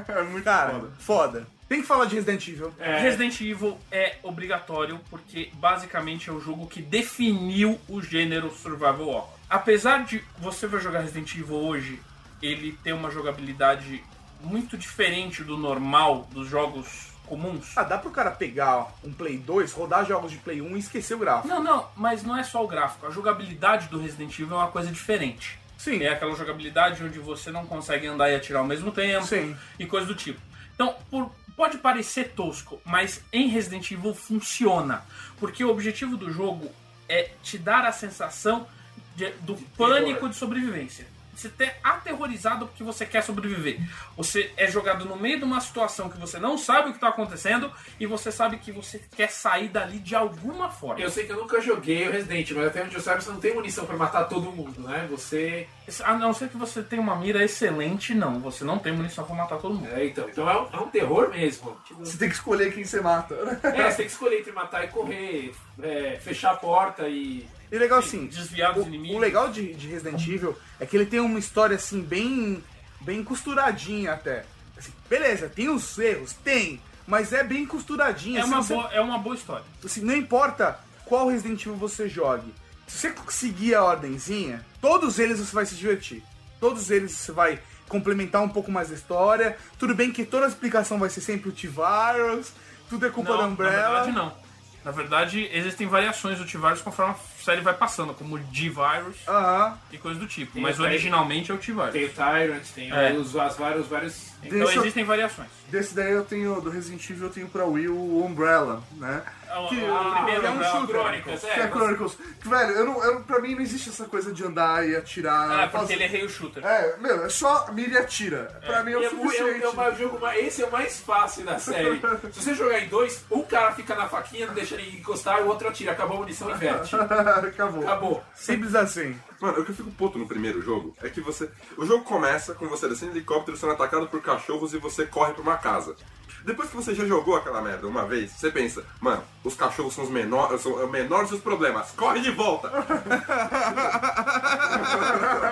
É (laughs) muito Cara, foda. foda. Tem que falar de Resident Evil. Resident Evil é obrigatório porque basicamente é o jogo que definiu o gênero survival horror. Apesar de você vai jogar Resident Evil hoje, ele ter uma jogabilidade muito diferente do normal dos jogos comuns. Ah, dá pro cara pegar um Play 2, rodar jogos de Play 1 e esquecer o gráfico. Não, não, mas não é só o gráfico. A jogabilidade do Resident Evil é uma coisa diferente. Sim. É aquela jogabilidade onde você não consegue andar e atirar ao mesmo tempo Sim. e coisa do tipo. Então, por- pode parecer tosco, mas em Resident Evil funciona. Porque o objetivo do jogo é te dar a sensação de- do pânico de sobrevivência. Você tá aterrorizado porque você quer sobreviver. Você é jogado no meio de uma situação que você não sabe o que tá acontecendo e você sabe que você quer sair dali de alguma forma. Eu sei que eu nunca joguei o Resident, mas até onde eu saiba você não tem munição pra matar todo mundo, né? Você. A não ser que você tenha uma mira excelente, não. Você não tem munição pra matar todo mundo. É, então. Então é um, é um terror mesmo. Tipo, Você tem que escolher quem você mata. é, você tem que escolher entre matar e correr, é, fechar a porta e. E legal assim, desviar dos o, inimigos. o legal de, de Resident Evil é que ele tem uma história assim bem bem costuradinha até. Assim, beleza, tem os erros, tem, mas é bem costuradinha. É assim, uma, você- boa, é uma boa história. assim, não importa qual Resident Evil você jogue. Se você seguir a ordenzinha, todos eles você vai se divertir. Todos eles você vai complementar um pouco mais a história. Tudo bem que toda a explicação vai ser sempre o T-Virus, tudo é culpa da Não, Umbrella. Na verdade, não. Na verdade, existem variações do T-Virus conforme a série vai passando, como D-Virus Aham. e coisas do tipo. Tem Mas o- originalmente é o T-Virus. Tem o Tyrant, tem É. os, as vários, vários. Então eu- existem variações. Desse daí eu tenho, do Resident Evil, eu tenho pra Wii o Umbrella, né? O, Que- o primeiro que é um shooter. Chronicles. Que é Chronicles. Que, velho, eu não, eu, pra mim não existe essa coisa de andar e atirar. Ah, porque fazer- ele é rail shooter. É, meu, é só mira e atira. Pra mim é o E é, é, o- suficiente. é o mais jogo mais- esse é o mais fácil da série. Se você jogar em dois, um cara fica na faquinha, não deixa ele encostar, e o outro atira. Acabou a munição e inverte. (laughs) Acabou. Acabou. Simples assim. Mano, o que eu fico puto no primeiro jogo é que você. O jogo começa com você descendo de helicóptero sendo atacado por cachorros e você corre pra uma casa. Depois que você já jogou aquela merda uma vez, você pensa, mano, os cachorros são os menores, são o menor dos problemas, corre de volta! (laughs)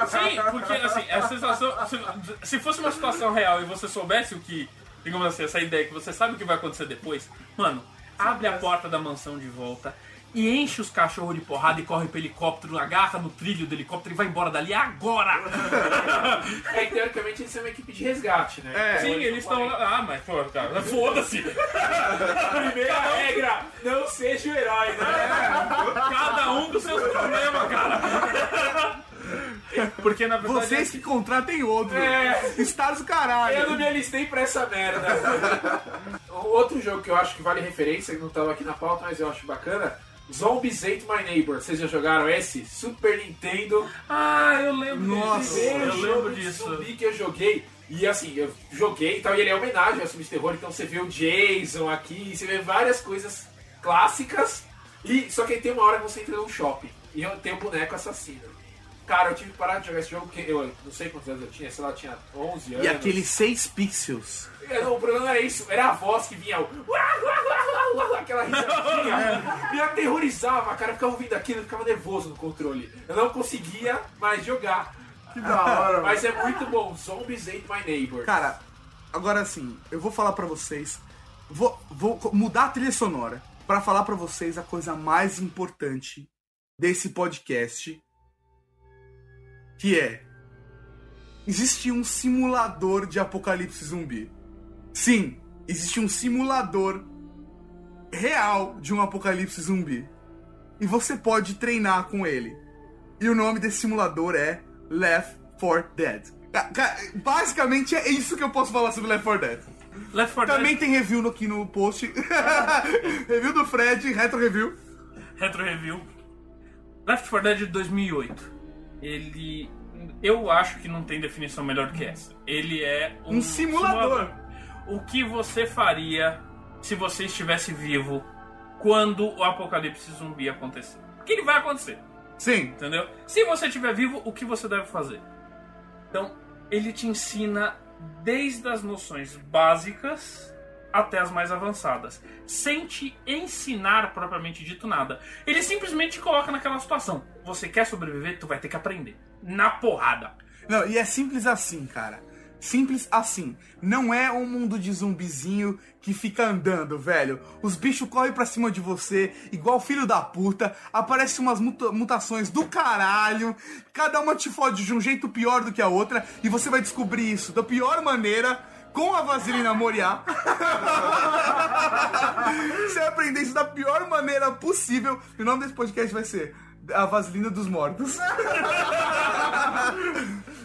Sim, porque assim, a sensação. Se, se fosse uma situação real e você soubesse o que. Digamos assim, essa ideia que você sabe o que vai acontecer depois, mano, abre a porta da mansão de volta e enche os cachorros de porrada e corre pro helicóptero, agarra no trilho do helicóptero e vai embora dali agora! (laughs) É, teoricamente eles são uma equipe de resgate, né? Sim, eles estão lá. Ah, mas pô, cara, foda-se! (laughs) Primeira regra, não seja o herói, né? (laughs) Cada um com seus problemas, cara! Porque na verdade. Vocês que contratem outro. É. Stars do caralho. Eu não me alistei pra essa merda. Outro jogo que eu acho que vale referência, que não tava aqui na pauta, mas eu acho bacana. Zombies Ate My Neighbor. Vocês já jogaram esse? Super Nintendo. Ah, eu lembro Nossa, disso. Eu lembro disso. zumbi que eu joguei. E assim, eu joguei e tal, e ele é homenagem ao filme de terror, então você vê o Jason aqui, você vê várias coisas clássicas. E só que aí tem uma hora que você entra num shopping e tenho um boneco assassino. Cara, eu tive que parar de jogar esse jogo porque eu não sei quantos anos eu tinha, sei lá, eu tinha 11 anos. E aqueles 6 pixels. É, não, o problema não era isso, era a voz que vinha, o aquela risadinha, (laughs) me aterrorizava, cara, eu ficava ouvindo aquilo, eu ficava nervoso no controle. Eu não conseguia mais jogar. Que da hora, (laughs) Mas é muito bom, Zombies Ate My Neighbor. Cara, agora assim, eu vou falar pra vocês. Vou, vou mudar a trilha sonora pra falar pra vocês a coisa mais importante desse podcast. Que é. Existe um simulador de apocalipse zumbi. Sim, existe um simulador real de um apocalipse zumbi. E você pode treinar com ele. E o nome desse simulador é Left 4 Dead. Ca- ca- Basicamente é isso que eu posso falar sobre Left 4 Dead. Left 4 Também Dead tem review aqui no post. (laughs) review do Fred, retro review. Retro Review. Left 4 Dead de 2008. Ele. Eu acho que não tem definição melhor que essa. Ele é um, Um simulador. O que você faria se você estivesse vivo quando o apocalipse zumbi acontecer? Porque ele vai acontecer. Sim. Entendeu? Se você estiver vivo, o que você deve fazer? Então, ele te ensina desde as noções básicas até as mais avançadas, sem te ensinar propriamente dito nada. Ele simplesmente te coloca naquela situação. Você quer sobreviver, tu vai ter que aprender. Na porrada. Não, e é simples assim, cara. Simples assim. Não é um mundo de zumbizinho que fica andando, velho. Os bichos correm pra cima de você, igual filho da puta. Aparecem umas muta- mutações do caralho. Cada uma te fode de um jeito pior do que a outra. E você vai descobrir isso da pior maneira. Com a vaselina Moriá. (laughs) você vai aprender isso da pior maneira possível. E o nome desse podcast vai ser A Vaselina dos Mortos. (laughs)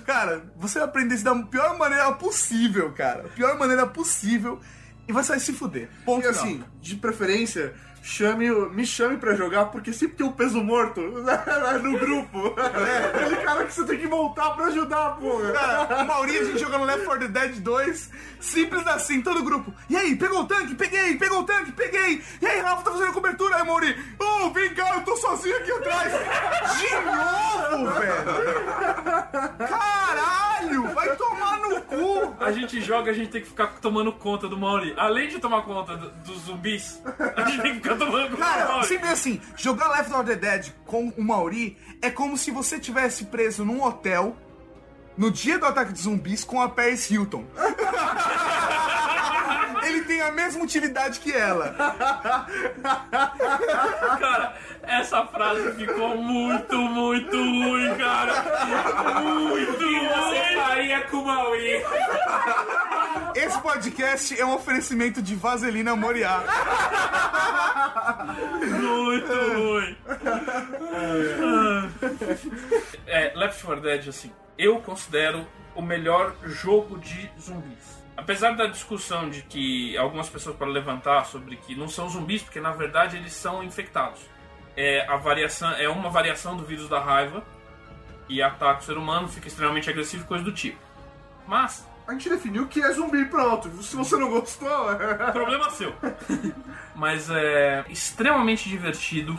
Cara, você vai aprender isso da pior maneira possível, cara. Pior maneira possível. E você vai se fuder. Ponto E assim, de preferência, chame, me chame pra jogar, porque sempre tem um peso morto (laughs) no grupo. É, aquele cara que você tem que voltar pra ajudar, porra. Cara, o Mauri, a gente jogando Left 4 Dead 2, simples assim, todo grupo. E aí, pegou o tanque? Peguei, pegou o tanque, peguei. E aí, Rafa, tá fazendo cobertura? Aí, Mauri, ô, vem cá, eu tô sozinho aqui atrás. De novo, velho. Caralho, vai tomar no cu. A gente joga, a gente tem que ficar tomando conta do Mauri. Além de tomar conta do- dos zumbis, a gente tem que ficar tomando conta do Cara, Mauri. sempre assim, jogar Left 4 Dead com o Mauri é como se você tivesse preso num hotel no dia do ataque de zumbis com a Paris Hilton. (laughs) Ele tem a mesma utilidade que ela. (laughs) Cara, essa frase ficou muito, muito ruim, cara. Muito Você ruim. faria com o Maui. Esse podcast é um oferecimento de Vaselina Moriá. Muito ruim. É, Left 4 Dead, assim, eu considero o melhor jogo de zumbis. Apesar da discussão de que algumas pessoas podem levantar sobre que não são zumbis, porque na verdade eles são infectados. É, a variação, é uma variação do vírus da raiva e ataca o ser humano, fica extremamente agressivo e coisa do tipo. Mas, A gente definiu que é zumbi, pronto. Se você não gostou, é... (laughs) Problema seu. Mas é extremamente divertido.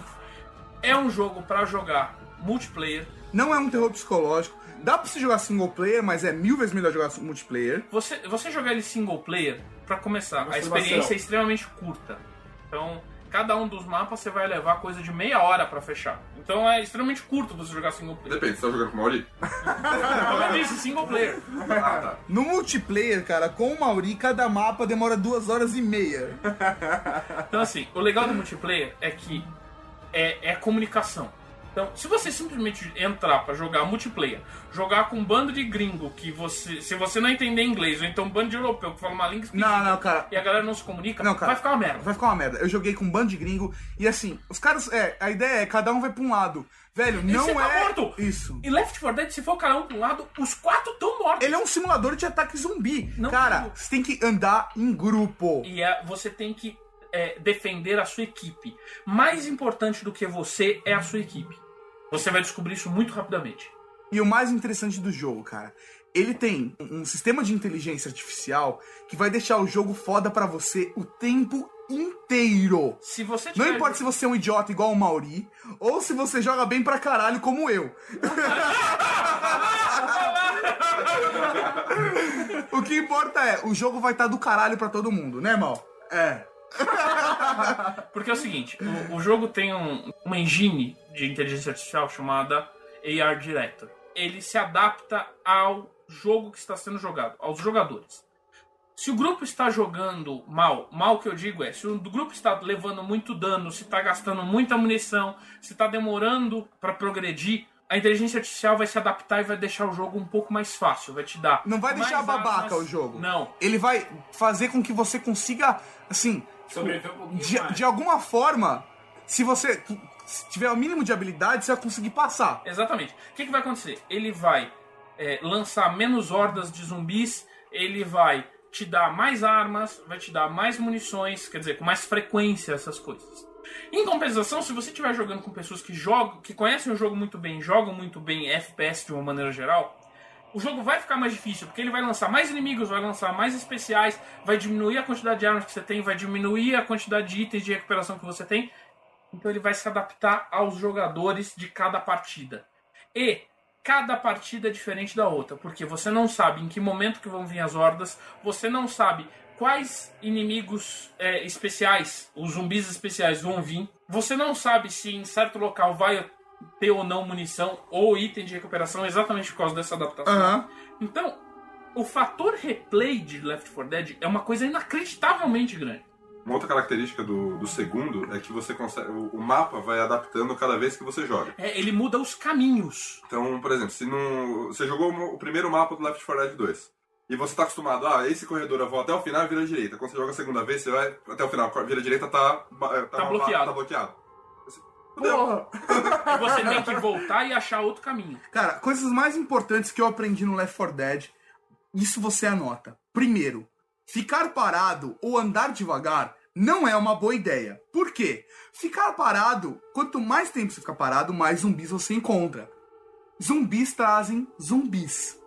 É um jogo pra jogar multiplayer. Não é um terror psicológico. Dá pra você jogar single player, mas é mil vezes melhor jogar multiplayer. Você, você jogar ele single player, pra começar, a Masturbação. experiência é extremamente curta. Então, cada um dos mapas você vai levar coisa de meia hora pra fechar. Então é extremamente curto você jogar single player. Depende, você tá jogando com o Mauri? (laughs) Como eu disse, single player. Ah, tá. No multiplayer, cara, com o Mauri, cada mapa demora duas horas e meia. Então, assim, o legal do multiplayer é que é, é comunicação. Então, se você simplesmente entrar pra jogar multiplayer, jogar com um bando de gringo que você. Se você não entender inglês, ou então um bando de europeu que fala uma língua Não, não, cara. e a galera não se comunica, Não, cara. vai ficar uma merda. Vai ficar uma merda. Eu joguei com um bando de gringo e assim, os caras. É, a ideia é cada um vai pra um lado. Velho, E não tá é. morto. Isso. E Left 4 Dead, se for cada um pra um lado, os quatro estão mortos. Ele é um simulador de ataque zumbi. Não, cara, não. você tem que andar em grupo. E é, você tem que é, defender a sua equipe. Mais importante do que você é a sua equipe. Você vai descobrir isso muito rapidamente. E o mais interessante do jogo, cara, ele tem um sistema de inteligência artificial que vai deixar o jogo foda pra você o tempo inteiro. Se você Não tiver- importa se você é um idiota igual o Mauri, ou se você joga bem pra caralho como eu. (laughs) o que importa é, o jogo vai estar do caralho pra todo mundo, né, Mal? É. (laughs) Porque é o seguinte, o, o jogo tem um- uma engine de inteligência artificial chamada AR Director. Ele se adapta ao jogo que está sendo jogado, aos jogadores. Se o grupo está jogando mal, mal que eu digo é, se o grupo está levando muito dano, se está gastando muita munição, se está demorando para progredir, a inteligência artificial vai se adaptar e vai deixar o jogo um pouco mais fácil, vai te dar. Não vai deixar babaca armas. o jogo. Não. Ele vai fazer com que você consiga, assim, Um pouquinho de, mais. de alguma forma, se você se tiver o mínimo de habilidade, você vai conseguir passar. Exatamente. O que, que vai acontecer? Ele vai é, lançar menos hordas de zumbis, ele vai te dar mais armas, vai te dar mais munições, quer dizer, com mais frequência essas coisas. Em compensação, se você estiver jogando com pessoas que jogam, que conhecem o jogo muito bem, jogam muito bem FPS de uma maneira geral, o jogo vai ficar mais difícil, porque ele vai lançar mais inimigos, vai lançar mais especiais, vai diminuir a quantidade de armas que você tem, vai diminuir a quantidade de itens de recuperação que você tem. Então ele vai se adaptar aos jogadores de cada partida. E cada partida é diferente da outra, porque você não sabe em que momento que vão vir as hordas, você não sabe quais inimigos é, especiais, os zumbis especiais vão vir, você não sabe se em certo local vai ter ou não munição ou item de recuperação exatamente por causa dessa adaptação. Aham. Então, o fator replay de Left 4 Dead é uma coisa inacreditavelmente grande. Uma outra característica do, do segundo é que você consegue. O, o mapa vai adaptando cada vez que você joga. É, ele muda os caminhos. Então, por exemplo, se não, você jogou o primeiro mapa do Left 4 Dead 2 e você está acostumado, ah, esse corredor eu vou até o final e vira à direita. Quando você joga a segunda vez, você vai até o final, vira à direita tá, tá, Tá bloqueado. Tá bloqueado. Porra. E você tem que voltar e achar outro caminho. Cara, coisas mais importantes que eu aprendi no Left 4 Dead, isso você anota. Primeiro, ficar parado ou andar devagar não é uma boa ideia. Por quê? Ficar parado, quanto mais tempo você ficar parado, mais zumbis você encontra. Zumbis trazem zumbis.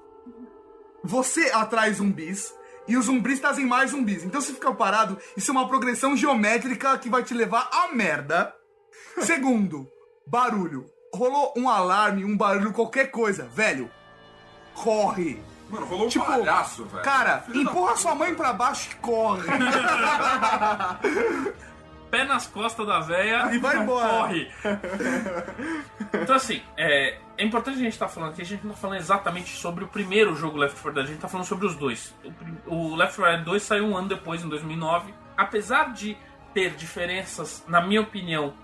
Você atrai zumbis e os zumbis trazem mais zumbis. Então se ficar parado, isso é uma progressão geométrica que vai te levar à merda. Segundo, barulho. Rolou um alarme, um barulho, qualquer coisa, velho. Corre. Mano, rolou um Tipo, palhaço, velho. Cara, Filho empurra sua mãe pra baixo e corre. (laughs) Pé nas costas da véia E vai embora. Corre. Então, assim, é, é importante a gente estar falando aqui, a gente não tá falando exatamente sobre o primeiro jogo Left 4 Dead, a gente tá falando sobre os dois. O, o Left 4 Dead 2 saiu um ano depois, em 2009. Apesar de ter diferenças, na minha opinião,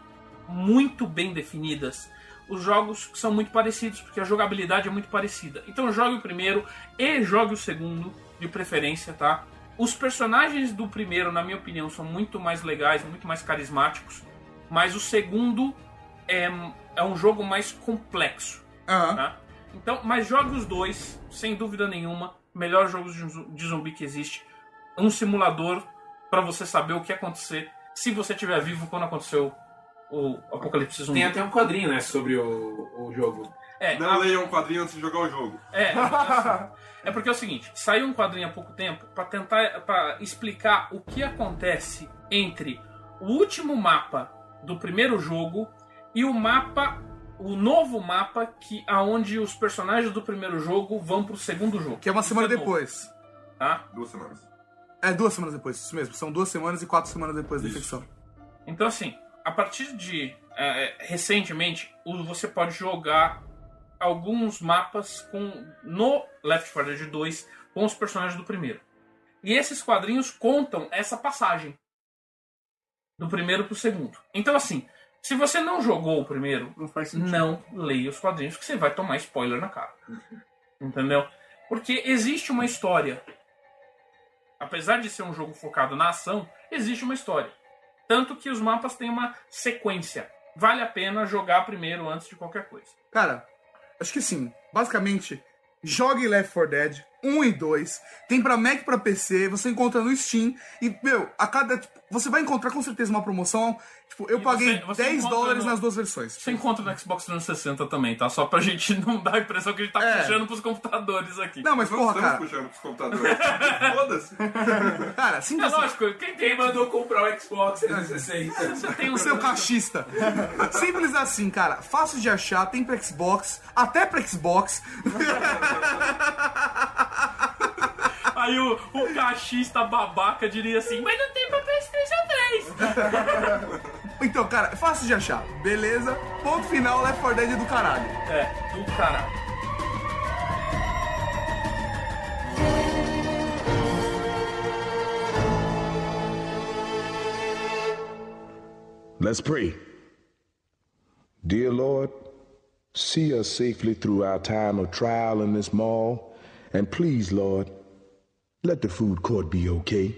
muito bem definidas, os jogos são muito parecidos, porque a jogabilidade é muito parecida. Então jogue o primeiro e jogue o segundo, de preferência, tá? Os personagens do primeiro, na minha opinião, são muito mais legais, muito mais carismáticos, mas o segundo é, é um jogo mais complexo. tá? Então, mas jogue os dois, sem dúvida nenhuma. Melhor jogos de zu- de zumbi que existe. Um simulador para você saber o que acontecer se você estiver vivo quando aconteceu o apocalipse zumbi. Tem até um quadrinho, né, sobre o, o jogo. É, Não leiam um quadrinho antes de jogar o jogo. É, assim, é porque é o seguinte, saiu um quadrinho há pouco tempo pra tentar para explicar o que acontece entre o último mapa do primeiro jogo e o mapa, o novo mapa que aonde os personagens do primeiro jogo vão pro segundo jogo. Que é uma semana Isso novo, depois. Tá? Duas semanas. É duas semanas depois, isso mesmo. São duas semanas e quatro semanas depois da infecção. Então, assim, a partir de é, recentemente, o- você pode jogar alguns mapas com no Left 4 Dead 2 com os personagens do primeiro. E esses quadrinhos contam essa passagem do primeiro pro segundo. Então, assim, se você não jogou o primeiro, não, leia os quadrinhos, que você vai tomar spoiler na cara. Entendeu? Porque existe uma história. Apesar de ser um jogo focado na ação, existe uma história. Tanto que os mapas têm uma sequência. Vale a pena jogar primeiro antes de qualquer coisa. Cara, acho que sim. Basicamente, jogue Left 4 Dead 1 e 2. Tem pra Mac e pra PC, você encontra no Steam. E, meu, a cada. tipo, você vai encontrar com certeza uma promoção. Tipo, eu E paguei você- você 10 encontra dólares no- nas duas versões. Você encontra no Xbox 360 também, tá? Só pra gente (laughs) não dar a impressão que a gente tá É. puxando pros computadores aqui. Não, mas porra, cara. puxando pros computadores. (laughs) Foda-se. Cara, sim, É lógico, quem tem mandou comprar o Xbox 360? (laughs) Você tem um O seu cachista. Simples assim, cara. Fácil de achar, tem pra Xbox, até pra Xbox. Aí o, o cachista babaca diria assim, mas não tem pra PlayStation 3. (laughs) Então, cara, é fácil de achar. Beleza? Ponto final, Left 4 Dead é do caralho. É, do caralho. Let's pray. Dear Lord, see us safely through our time of trial in this mall. And please, Lord, let the food court be okay.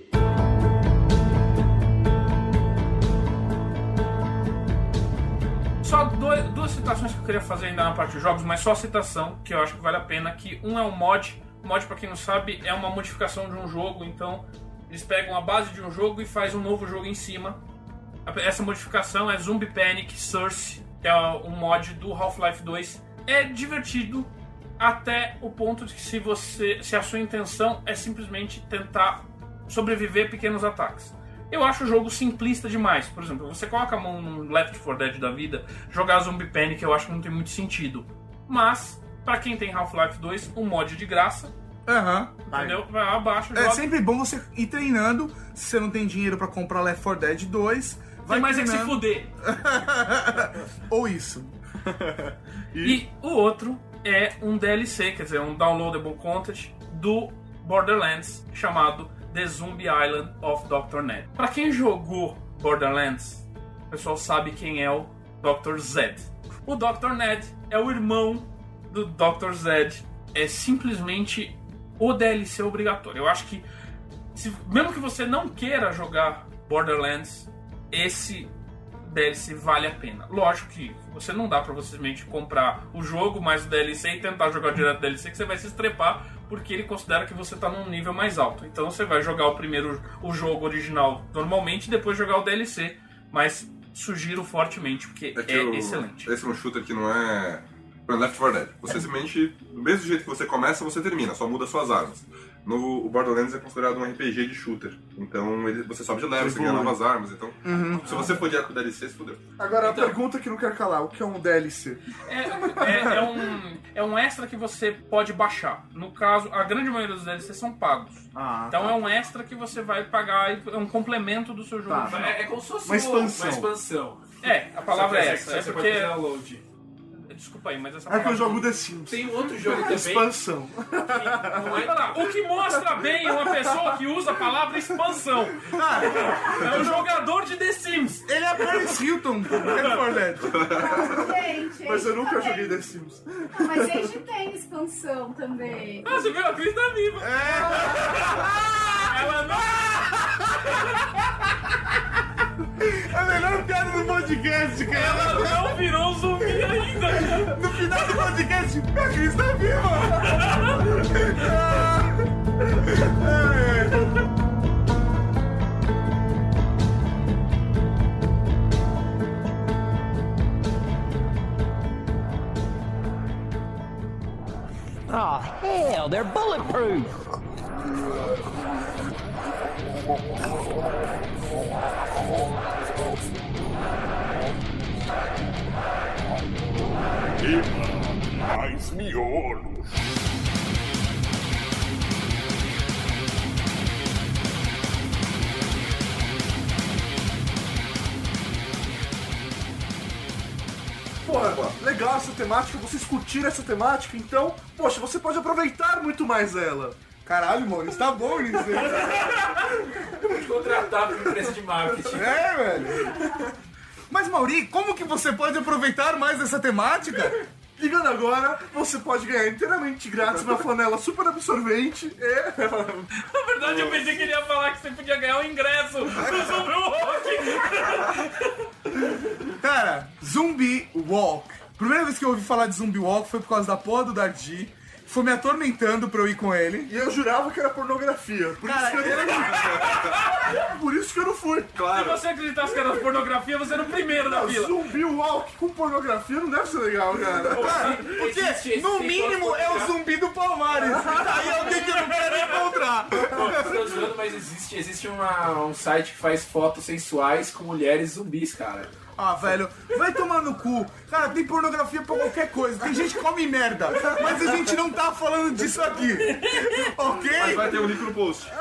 Só dois- duas citações que eu queria fazer ainda na parte de jogos, mas só citação, que eu acho que vale a pena, que um é um mod. Mod, pra quem não sabe, é uma modificação de um jogo, então eles pegam a base de um jogo e faz um novo jogo em cima. Essa modificação é Zombie Panic Source, que é um mod do Half-Life 2. É divertido até o ponto de que se você, se a sua intenção é simplesmente tentar sobreviver a pequenos ataques. Eu acho o jogo simplista demais. Por exemplo, você coloca a mão no Left 4 Dead da vida, jogar Zombie Panic eu acho que não tem muito sentido. Mas, pra quem tem Half-Life 2, um mod de graça, Aham. entendeu? Vai abaixo, É joga. sempre bom você ir treinando. Se você não tem dinheiro pra comprar Left 4 Dead 2, vai Tem mais é que se treinando. fuder. (laughs) Ou isso. (laughs) E o outro é um DLC, quer dizer, um downloadable content do Borderlands chamado The Zombie Island of Dr. Ned. Pra quem jogou Borderlands, o pessoal sabe quem é o Dr. Zed. O Dr. Ned é o irmão do Dr. Zed. É simplesmente o DLC obrigatório. Eu acho que se- mesmo que você não queira jogar Borderlands, esse DLC vale a pena. Lógico que você não dá pra você simplesmente comprar o jogo mais o DLC e tentar jogar direto do DLC, que você vai se estrepar, porque ele considera que você tá num nível mais alto. Então você vai jogar o primeiro o jogo original normalmente e depois jogar o DLC. Mas sugiro fortemente, porque é, que o- excelente. Esse é um shooter que não é. Left 4 Dead. Você simplesmente, do mesmo jeito que você começa, você termina, só muda suas armas. No o Borderlands é considerado um RPG de shooter. Então ele- você sobe de level, você ganha novas armas. Então, Uhum. se você for direto com o DLC, você fodeu. Agora, Então- a pergunta que não quero calar: o que é um DLC? É, é, é um, é um extra que você pode baixar. No caso, a grande maioria dos DLCs são pagos. Ah, então tá. é um extra que você vai pagar, e é um complemento do seu jogo. Tá. original. É, é como se fosse Uma expansão. uma expansão. É, a palavra é você- essa. É você porque. pode fazer download. Desculpa aí, mas essa É que eu jogo The Sims. Tem outro jogo também. Expansão. Não Olha é, o que mostra bem é uma pessoa que usa a palavra expansão. É um jogador de The Sims. Ele é Paris Hilton, do Left 4 Dead. Gente, Mas eu nunca também- joguei The Sims. Não, Mas Age tem expansão também. Ah, você viu? A Cris tá viva. Ela não. É (laughs) a melhor piada do podcast, cara. Ela não virou zumbi ainda. No final do podcast, a Cris tá viva. Oh, hell, they're bulletproof. Eba, mais miolos. Porra, legal essa temática, vocês curtiram essa temática, então, poxa, você pode aproveitar muito mais ela. Caralho, Maurício, tá bom nisso aí. contratar pra empresa de marketing. É, velho. Mas, Mauri, como que você pode aproveitar mais essa temática? Ligando agora, você pode ganhar inteiramente grátis uma flanela super absorvente e... Na verdade, eu pensei que ele ia falar que você podia ganhar o ingresso do Zumbi Walk. Cara, Zumbi Walk. Primeira vez que eu ouvi falar de Zumbi Walk foi por causa da porra do Dardi. Foi me atormentando pra eu ir com ele. E eu jurava que era pornografia. Por, Cara, isso, que eu não... (laughs) por isso que eu não fui. Se você acreditasse que era pornografia, você era o primeiro da fila. zumbi walk com pornografia não deve ser legal, cara. Cara, porque no mínimo é o zumbi do Palmares. Aí é alguém que eu não quero encontrar. Estou zoando, mas existe, existe uma- um site que faz fotos sensuais com mulheres zumbis, cara. Ah, velho, vai tomar no cu. Cara, tem pornografia pra qualquer coisa. Tem gente que come merda. Mas a gente não tá falando disso aqui. Ok? Mas vai ter um link no post. (laughs)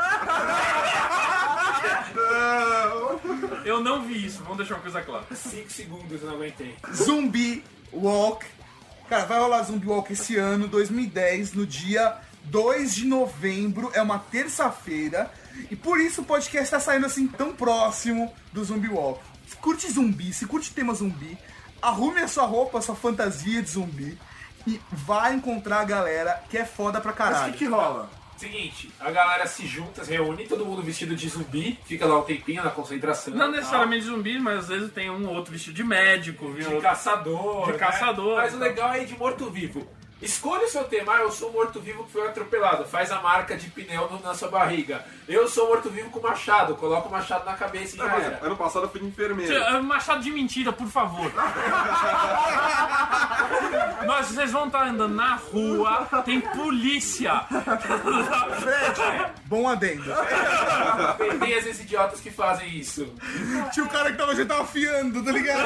Eu não vi isso, vamos deixar uma coisa clara. 5 segundos eu não aguentei. Zumbi Walk. Cara, vai rolar Zumbi Walk esse ano, 2010, no dia 2 de novembro. É uma terça-feira. E por isso o podcast tá saindo assim tão próximo do Zumbi Walk. Se curte zumbi, se curte tema zumbi, arrume a sua roupa, a sua fantasia de zumbi. E vai encontrar a galera que é foda pra Mas caralho. o que, que rola? Seguinte, a galera se junta, se reúne, todo mundo vestido de zumbi, fica lá um tempinho na concentração. Não tal. necessariamente zumbi, mas às vezes tem um ou outro vestido de médico, viu? De caçador. De né? caçador. Mas o legal é ir de morto-vivo. Escolha o seu tema. Ah, eu sou morto-vivo que foi atropelado. Faz a marca de pneu na sua barriga. Eu sou morto-vivo com machado. Coloca o machado na cabeça e já Não, mas era. ano passado eu fui de enfermeiro. Tio, Machado de mentira, por favor. (laughs) Nós, vocês vão estar andando na rua, tem polícia. Fred, bom adendo. Tem, esses idiotas que fazem isso. Tinha o cara que tava, já tava afiando, tá ligado?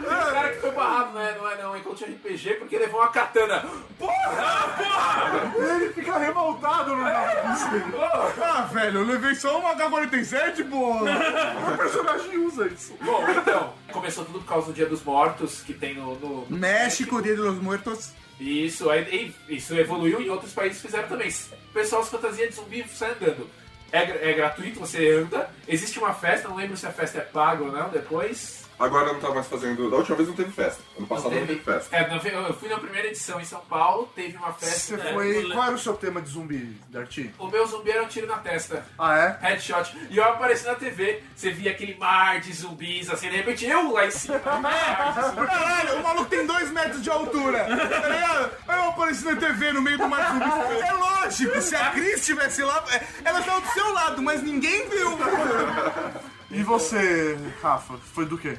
Um cara que foi barrado, não é, não é não, encontro de RPG porque levou uma katana. Porra! Porra! Ele fica revoltado no Ah, velho, eu levei só uma H-47, pô. O personagem usa isso. Bom, então, começou tudo por causa do Dia dos Mortos, que tem no... no- México, Dia de los Muertos. Isso, aí, isso evoluiu e outros países fizeram também. O pessoal se fantasia de zumbi sai andando. É, é gratuito, você anda. Existe uma festa, não lembro se a festa é paga ou não, depois. Agora não tá mais fazendo. Da última vez não teve festa. Ano passado não teve festa. É, não, eu fui na primeira edição em São Paulo, teve uma festa. Você É, foi. Qual era o seu tema de zumbi, Darty? O meu zumbi era um tiro na testa. Ah, é? Headshot. E eu apareci na TV, você via aquele mar de zumbis, assim, de repente eu lá em cima. (laughs) Caralho, o maluco tem dois metros de altura. Tá ligado? Aí eu apareci na TV no meio do mar de zumbis. É lógico, se a Cris estivesse lá, ela tava do seu lado, mas ninguém viu. E você, Rafa, foi do quê?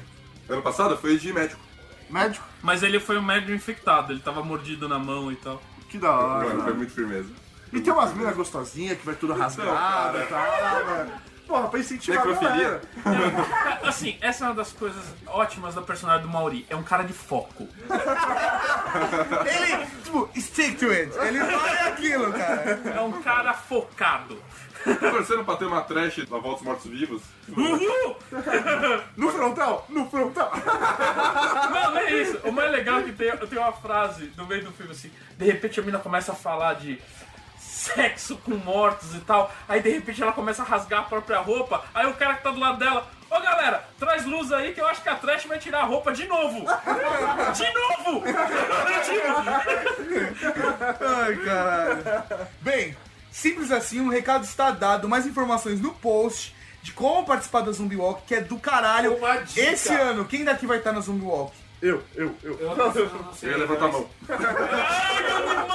Ano passado foi de médico. Médico? Mas ele foi um médium infectado, ele tava mordido na mão e tal. Que da hora. Mano, foi muito firmeza. E tem umas minas gostosinhas que vai tudo rasgada e tal, mano. Porra, pra incentivar a galera. Assim, essa é uma das coisas ótimas da personagem do Mauri. É um cara de foco. (laughs) Ele, tipo, stick to it. Ele vai aquilo, cara. É um cara focado. (laughs) Torcendo pra ter uma trash na Volta dos Mortos Vivos? Uhul! No frontal? No frontal. Não, não é isso. O mais legal é que tem, tem uma frase no meio do filme assim. De repente a mina começa a falar de sexo com mortos e tal. Aí de repente ela começa a rasgar a própria roupa. Aí o cara que tá do lado dela. Ô galera, traz luz aí que eu acho que a Trash vai tirar a roupa de novo! De novo! (laughs) Ai, caralho. Bem, simples assim, um recado está dado. Mais informações no post de como participar da Zumbi Walk, que é do caralho. Uma dica. Esse ano, quem daqui vai estar na Zumbi Walk? Eu, eu, eu. Eu não, eu não sei. Eu ia levantar a mão. (laughs)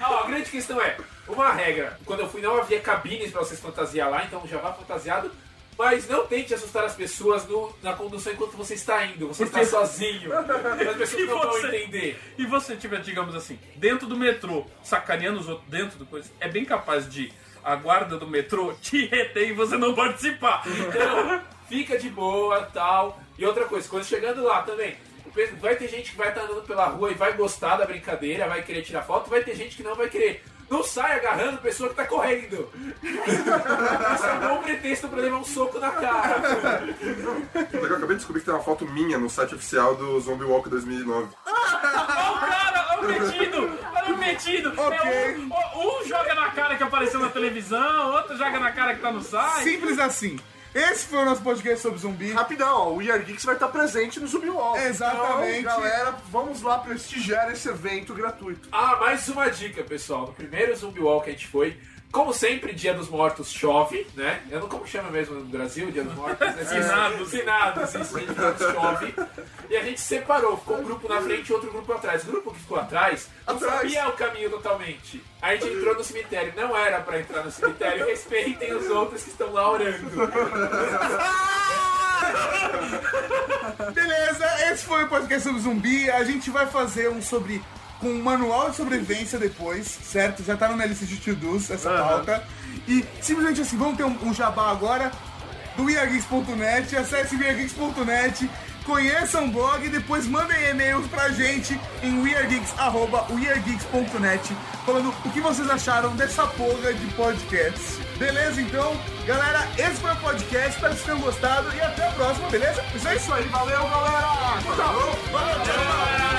Ah, ó, a grande questão é, uma regra, quando eu fui não havia cabines pra vocês fantasiar lá, então já vá fantasiado, mas não tente assustar as pessoas no- na condução enquanto você está indo, você está sozinho. (laughs) As pessoas não vão você? entender. E você tiver, digamos assim, dentro do metrô, sacaneando os outros dentro do coisa, é bem capaz de a guarda do metrô te reter e você não participar. Então, fica de boa, tal. E outra coisa, quando chegando lá também, vai ter gente que vai estar andando pela rua e vai gostar da brincadeira, vai querer tirar foto, vai ter gente que não vai querer. Não sai agarrando pessoa que tá correndo. Isso é um bom pretexto pra levar um soco na cara. Eu acabei de descobrir que tem uma foto minha no site oficial do Zombie Walk 2009. Olha o cara, olha o metido, olha o metido. É um, um joga na cara que apareceu na televisão, outro joga na cara que tá no site. Simples assim. Esse foi o nosso podcast sobre zumbi. Rapidão, ó, o We Are Geeks vai estar presente no Zumbi Walk. Exatamente. Então, galera, vamos lá prestigiar esse evento gratuito. Ah, mais uma dica, pessoal. No primeiro Zumbi Walk que a gente foi, como sempre, Dia dos Mortos chove, né? Eu não como chama mesmo no Brasil, Dia dos Mortos, (laughs) né? Finados. Finados, isso, Dia dos Mortos chove. E a gente separou, ficou um grupo na frente e outro grupo atrás. O grupo que ficou atrás não Atrás. sabia o caminho totalmente. A gente entrou no cemitério, não era pra entrar no cemitério, respeitem os outros que estão lá orando. (laughs) Beleza, esse foi o podcast sobre zumbi. A gente vai fazer um sobre. Com um manual de sobrevivência depois, certo? Já tá na minha lista de to-dos essa pauta. E simplesmente assim, vamos ter um, um jabá agora do weargeeks.net. Acesse weargeeks.net, conheçam o blog e depois mandem e-mails pra gente em weargeeks.net falando o que vocês acharam dessa porra de podcast. Beleza, então? Galera, esse foi o podcast. Espero que vocês tenham gostado e até a próxima, beleza? Isso é isso aí. Valeu, galera! Falou! Valeu, tchau!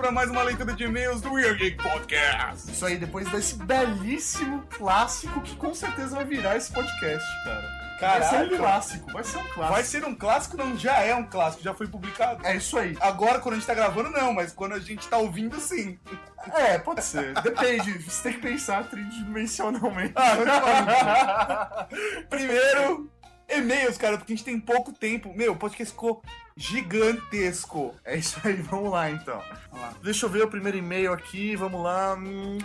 Para mais uma leitura de e-mails do Weird Geek Podcast. Isso aí, depois desse belíssimo clássico que com certeza vai virar esse podcast, cara. Vai ser um Caralho. clássico, vai ser um clássico. Vai ser um clássico? Não, já é um clássico, já foi publicado. É isso aí. Agora, quando a gente tá gravando, não, mas quando a gente tá ouvindo, sim. É, pode ser. Depende. Você tem que pensar tridimensionalmente. Ah. Primeiro, e-mails, cara, porque a gente tem pouco tempo. Meu, o podcast ficou gigantesco. É isso aí, (laughs) vamos lá então. Deixa eu ver o primeiro e-mail aqui, vamos lá. Hum,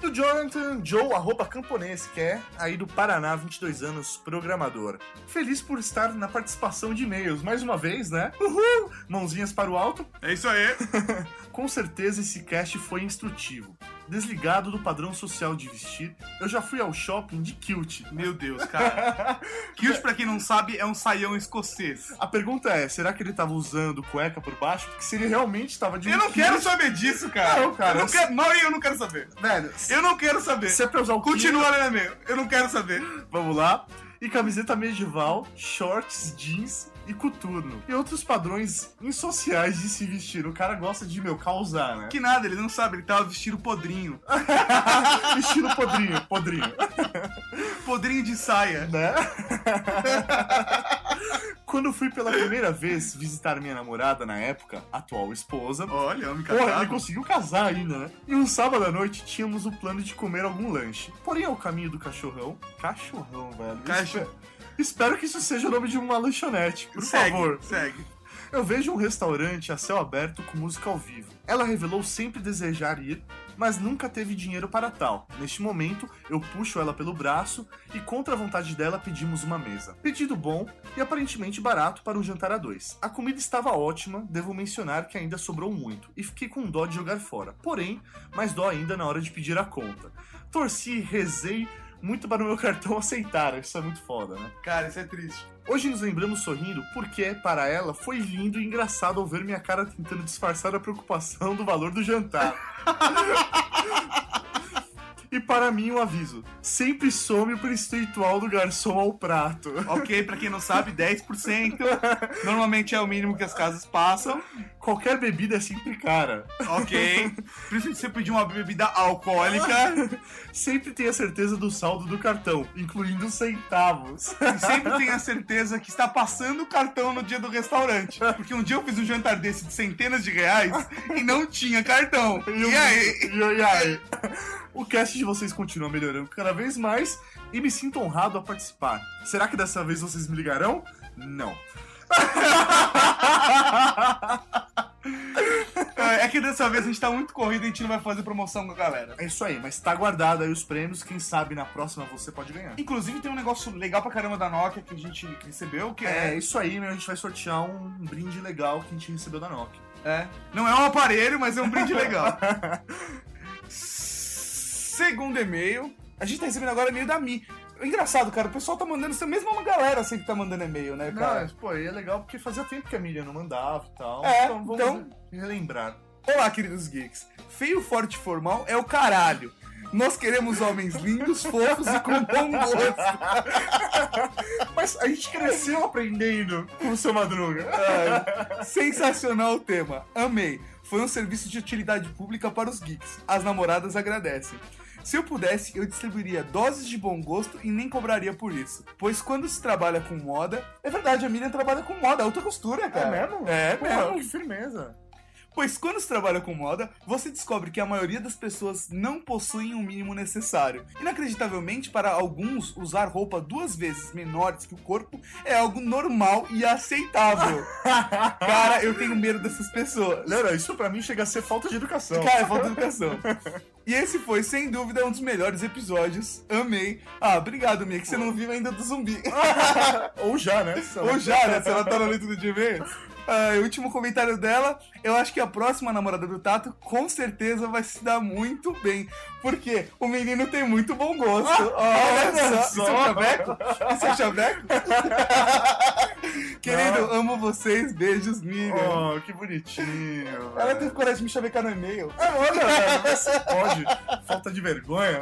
Do Jonathan Joe, arroba camponês, que é aí do Paraná, 22 anos, programador. Feliz por estar na participação de e-mails, mais uma vez, né? Uhul! Mãozinhas para o alto. É isso aí. (laughs) Com certeza esse cast foi instrutivo. Desligado do padrão social de vestir, eu já fui ao shopping de kilt. Meu Deus, cara. (laughs) kilt, pra quem não sabe, é um saião escocês. A pergunta é, será que ele tava usando cueca por baixo? Porque se ele realmente tava de Eu não kilt- quero saber disso, cara. Não, cara. Eu não quero, Mauri, eu não quero saber. Velho, Eu não quero saber. se é pra usar o Continua kilt- lendo e-mail. Eu não quero saber. Vamos lá. E camiseta medieval, shorts, jeans e coturno. E outros padrões insociais de se vestir. O cara gosta de, meu, causar, né? Que nada, ele não sabe, ele tava vestindo podrinho. (laughs) Estilo podrinho, podrinho. (laughs) Podrinho de saia. Né? (laughs) Quando fui pela primeira vez visitar minha namorada na época, atual esposa. Olha, homem Porra, ele casado. conseguiu casar ainda, né? E um sábado à noite tínhamos o plano de comer algum lanche. Porém, ao caminho do cachorrão. Cachorrão, velho. Cacho- Espero, que isso seja o nome de uma lanchonete, por segue, favor. segue. Eu vejo um restaurante a céu aberto com música ao vivo. Ela revelou sempre desejar ir, mas nunca teve dinheiro para tal. Neste momento, eu puxo ela pelo braço e, contra a vontade dela, pedimos uma mesa. Pedido bom e aparentemente barato para um jantar a dois. A comida estava ótima, devo mencionar que ainda sobrou muito, e fiquei com dó de jogar fora. Porém, mais dó ainda na hora de pedir a conta. Torci rezei muito para o meu cartão (laughs) aceitar, isso é muito foda, né? Cara, isso é triste. Hoje nos lembramos sorrindo porque, para ela, foi lindo e engraçado ao ver minha cara tentando disfarçar a preocupação do valor do jantar. (laughs) e para mim, um aviso: sempre some o percentual do garçom ao prato. Ok, pra quem não sabe, 10%. Normalmente é o mínimo que as casas passam. Qualquer bebida é sempre cara. Ok. Principalmente se você pedir uma bebida alcoólica. Sempre tenha certeza do saldo do cartão, incluindo os centavos. E sempre tenha certeza que está passando o cartão no dia do restaurante. Porque um dia eu fiz um jantar desse de centenas de reais e não tinha cartão. E aí? E, e aí? O cast de vocês continua melhorando cada vez mais e me sinto honrado a participar. Será que dessa vez vocês me ligarão? Não. (laughs) É que dessa vez a gente tá muito corrido e a gente não vai fazer promoção com a galera. É isso aí, mas tá guardado aí os prêmios. Quem sabe na próxima você pode ganhar. Inclusive tem um negócio legal pra caramba da Nokia que a gente recebeu, que É é. isso aí, né? A gente vai sortear um brinde legal que a gente recebeu da Nokia. É. Não é um aparelho, mas é um brinde legal. (laughs) Segundo e-mail, a gente tá recebendo agora e-mail da Mi. Engraçado, cara, o pessoal tá mandando, isso mesmo uma galera sempre tá mandando e-mail, né, Não, cara? mas, pô, aí é legal porque fazia tempo que a Miriam não mandava e tal. É, então vamos então- relembrar. Olá, queridos geeks. Feio, forte e formal é o caralho. Nós queremos homens lindos, fofos e com bom gosto. (laughs) Mas a gente cresceu aprendendo com o seu Madruga. Ai, sensacional o tema. Amei. Foi um serviço de utilidade pública para os geeks. As namoradas agradecem. Se eu pudesse, eu distribuiria doses de bom gosto e nem cobraria por isso. Pois quando se trabalha com moda. É verdade, a Miriam trabalha com moda, alta costura, cara. É mesmo? É, Porra, mesmo. que firmeza. Pois quando se trabalha com moda, você descobre que a maioria das pessoas não possuem o mínimo necessário. Inacreditavelmente, para alguns, usar roupa duas vezes menores que o corpo é algo normal e aceitável. (laughs) Cara, eu tenho medo dessas pessoas. Não, isso pra mim chega a ser falta de educação. Cara, é falta de educação. E esse foi, sem dúvida, um dos melhores episódios. Amei. Ah, obrigado, Mia, que você não viu ainda do zumbi. (laughs) Ou já, né? Ou já, né? Se ela tá na leitura de e-mails. Ah, o último comentário dela, eu acho que a próxima namorada do Tato com certeza vai se dar muito bem. Porque o menino tem muito bom gosto. Olha só. Isso é chaveco? Isso é chaveco? (laughs) Querido, amo vocês. Beijos, Miriam. Oh, que bonitinho. Ela velho. teve coragem de me chavecar no e-mail. Ah, olha, velho, você pode. Falta de vergonha.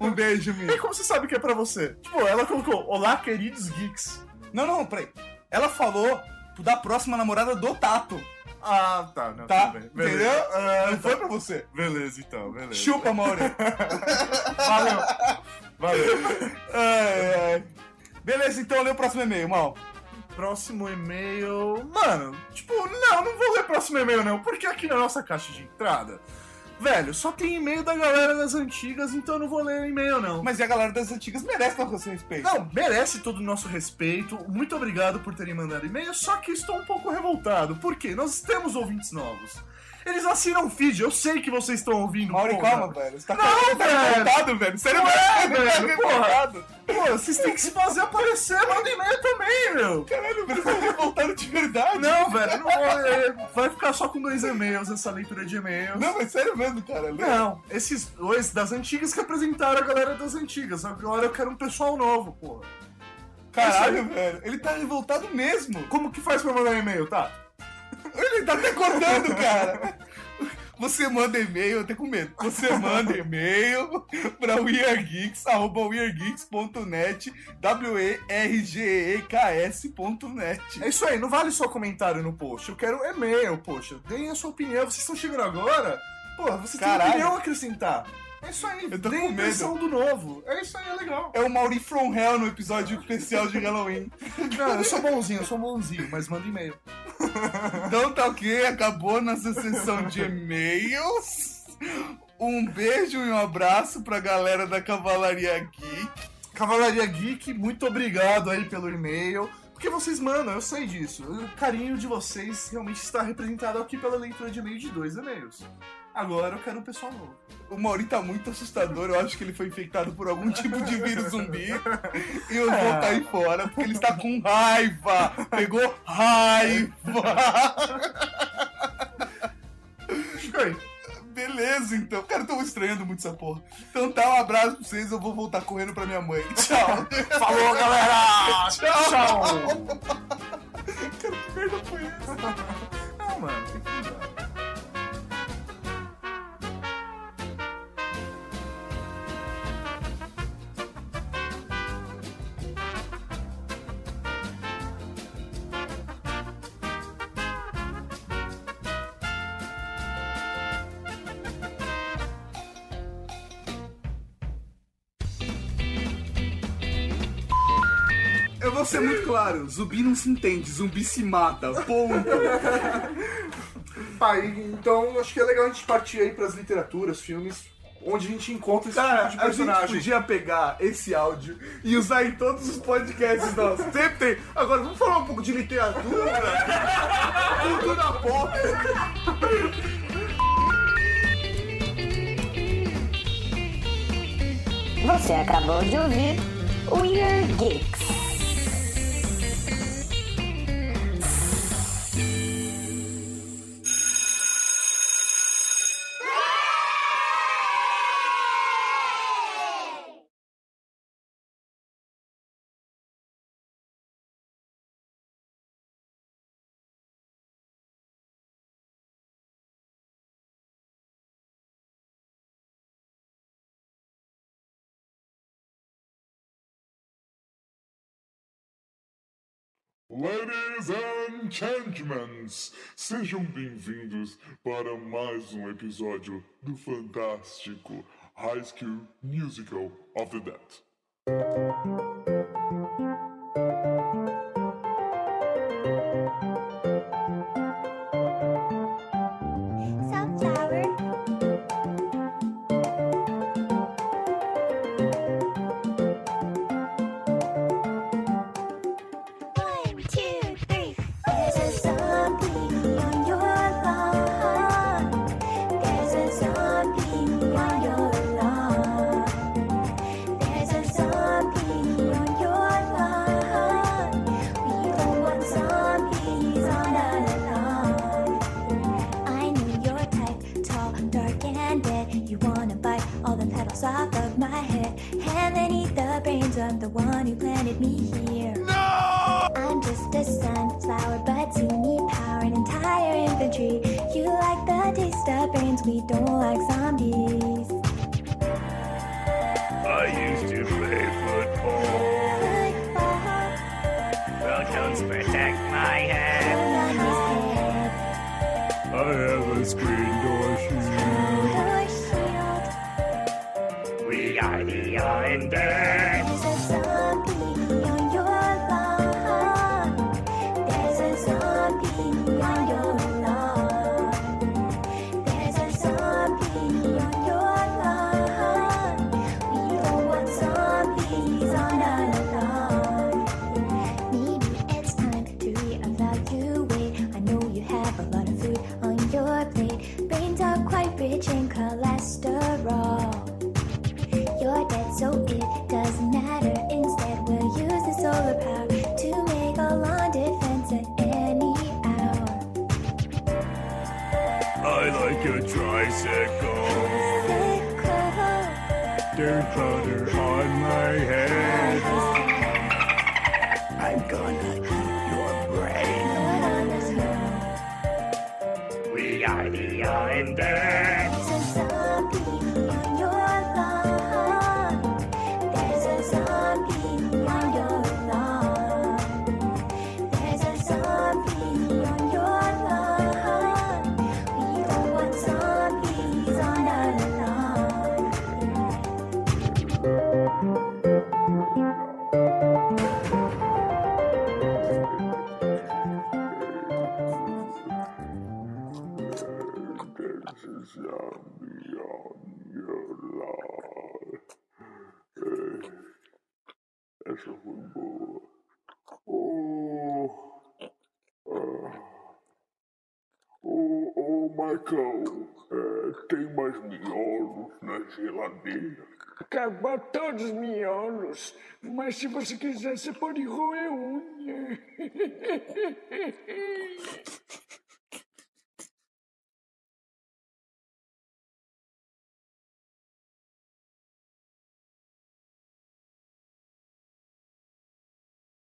Um beijo, E Miriam. como você sabe que é pra você? Tipo, ela colocou, olá, queridos geeks. Não, não, peraí. Ela falou da próxima namorada do Tato. Ah, tá, não, Tá? Entendeu? Ah, Não foi pra você. Beleza, então, beleza. Chupa, Mauri. (laughs) Valeu. Valeu. Ai, ai. Beleza, então lê o próximo e-mail, mal. Próximo e-mail. Mano, tipo, não, não vou ler próximo e-mail, não, porque aqui na nossa caixa de entrada, velho, só tem e-mail da galera das antigas, então eu não vou ler e-mail, não. Mas e a galera das antigas merece nosso respeito. Não, merece todo o nosso respeito. Muito obrigado por terem mandado e-mail, só que estou um pouco revoltado. Por quê? Nós temos ouvintes novos. Eles assinam o feed, eu sei que vocês estão ouvindo. Mauri, porra. calma, velho. Você tá Não, tá velho. revoltado, velho. Sério Não é, tá velho. Porra. revoltado. Pô, vocês têm que se fazer aparecer, manda e-mail também, meu. Caralho, tá revoltado de verdade. Não, velho, não vou, é, vai ficar só com dois e-mails essa leitura de e-mails. Não, mas sério mesmo, cara. Lê. Não, esses dois das antigas que apresentaram a galera das antigas. Agora eu quero um pessoal novo, porra. Caralho, velho. Ele tá revoltado mesmo. Como que faz pra mandar e-mail, tá? Ele tá até cortando, cara. Você manda e-mail, eu tenho com medo. Você manda e-mail pra weargeeks, arroba weargeeks.net, W-E-R-G-E-K-S.net. É isso aí, não vale só comentário no post. Eu quero e-mail, poxa. Deem a sua opinião. Vocês estão chegando agora? Vocês têm Caralho. opinião a acrescentar. É isso aí, Eu tô deem com medo. do novo. É isso aí, é legal. É o Mauri From Hell no episódio especial de Halloween. Não, eu sou bonzinho, eu sou bonzinho, mas manda e-mail. Então tá ok, acabou nossa sessão de e-mails. Um beijo e um abraço pra galera da Cavalaria Geek. Cavalaria Geek, muito obrigado aí pelo e-mail. Porque vocês mandam, eu sei disso. O carinho de vocês realmente está representado aqui pela leitura de e-mail de dois e-mails. Agora eu quero um pessoal novo. O Mauri tá muito assustador, eu acho que ele foi infectado por algum tipo de vírus zumbi. E eu vou É. cair fora, porque ele está com raiva. Pegou raiva. Beleza, então. Cara, eu tô estranhando muito essa porra. Então tá, um abraço pra vocês. Eu vou voltar correndo pra minha mãe. Tchau. Falou, galera! Tchau. Tchau. Cara, que merda foi essa? Não, mano, tem que mudar. Vou ser muito claro. Zumbi não se entende. Zumbi se mata. Ponto. (laughs) Pai, então acho que é legal a gente partir aí pras literaturas, filmes, onde a gente encontra esse Cara, tipo de a gente personagem. podia pegar esse áudio e usar em todos os podcasts nossos. Sempre tem. Agora, vamos falar um pouco de literatura? (laughs) Cultura pop. Você acabou de ouvir Weird Geeks. Ladies and gentlemen, sejam bem-vindos para mais um episódio do fantástico High School Musical of the Dead. Se você quiser, você pode roer unha. (laughs)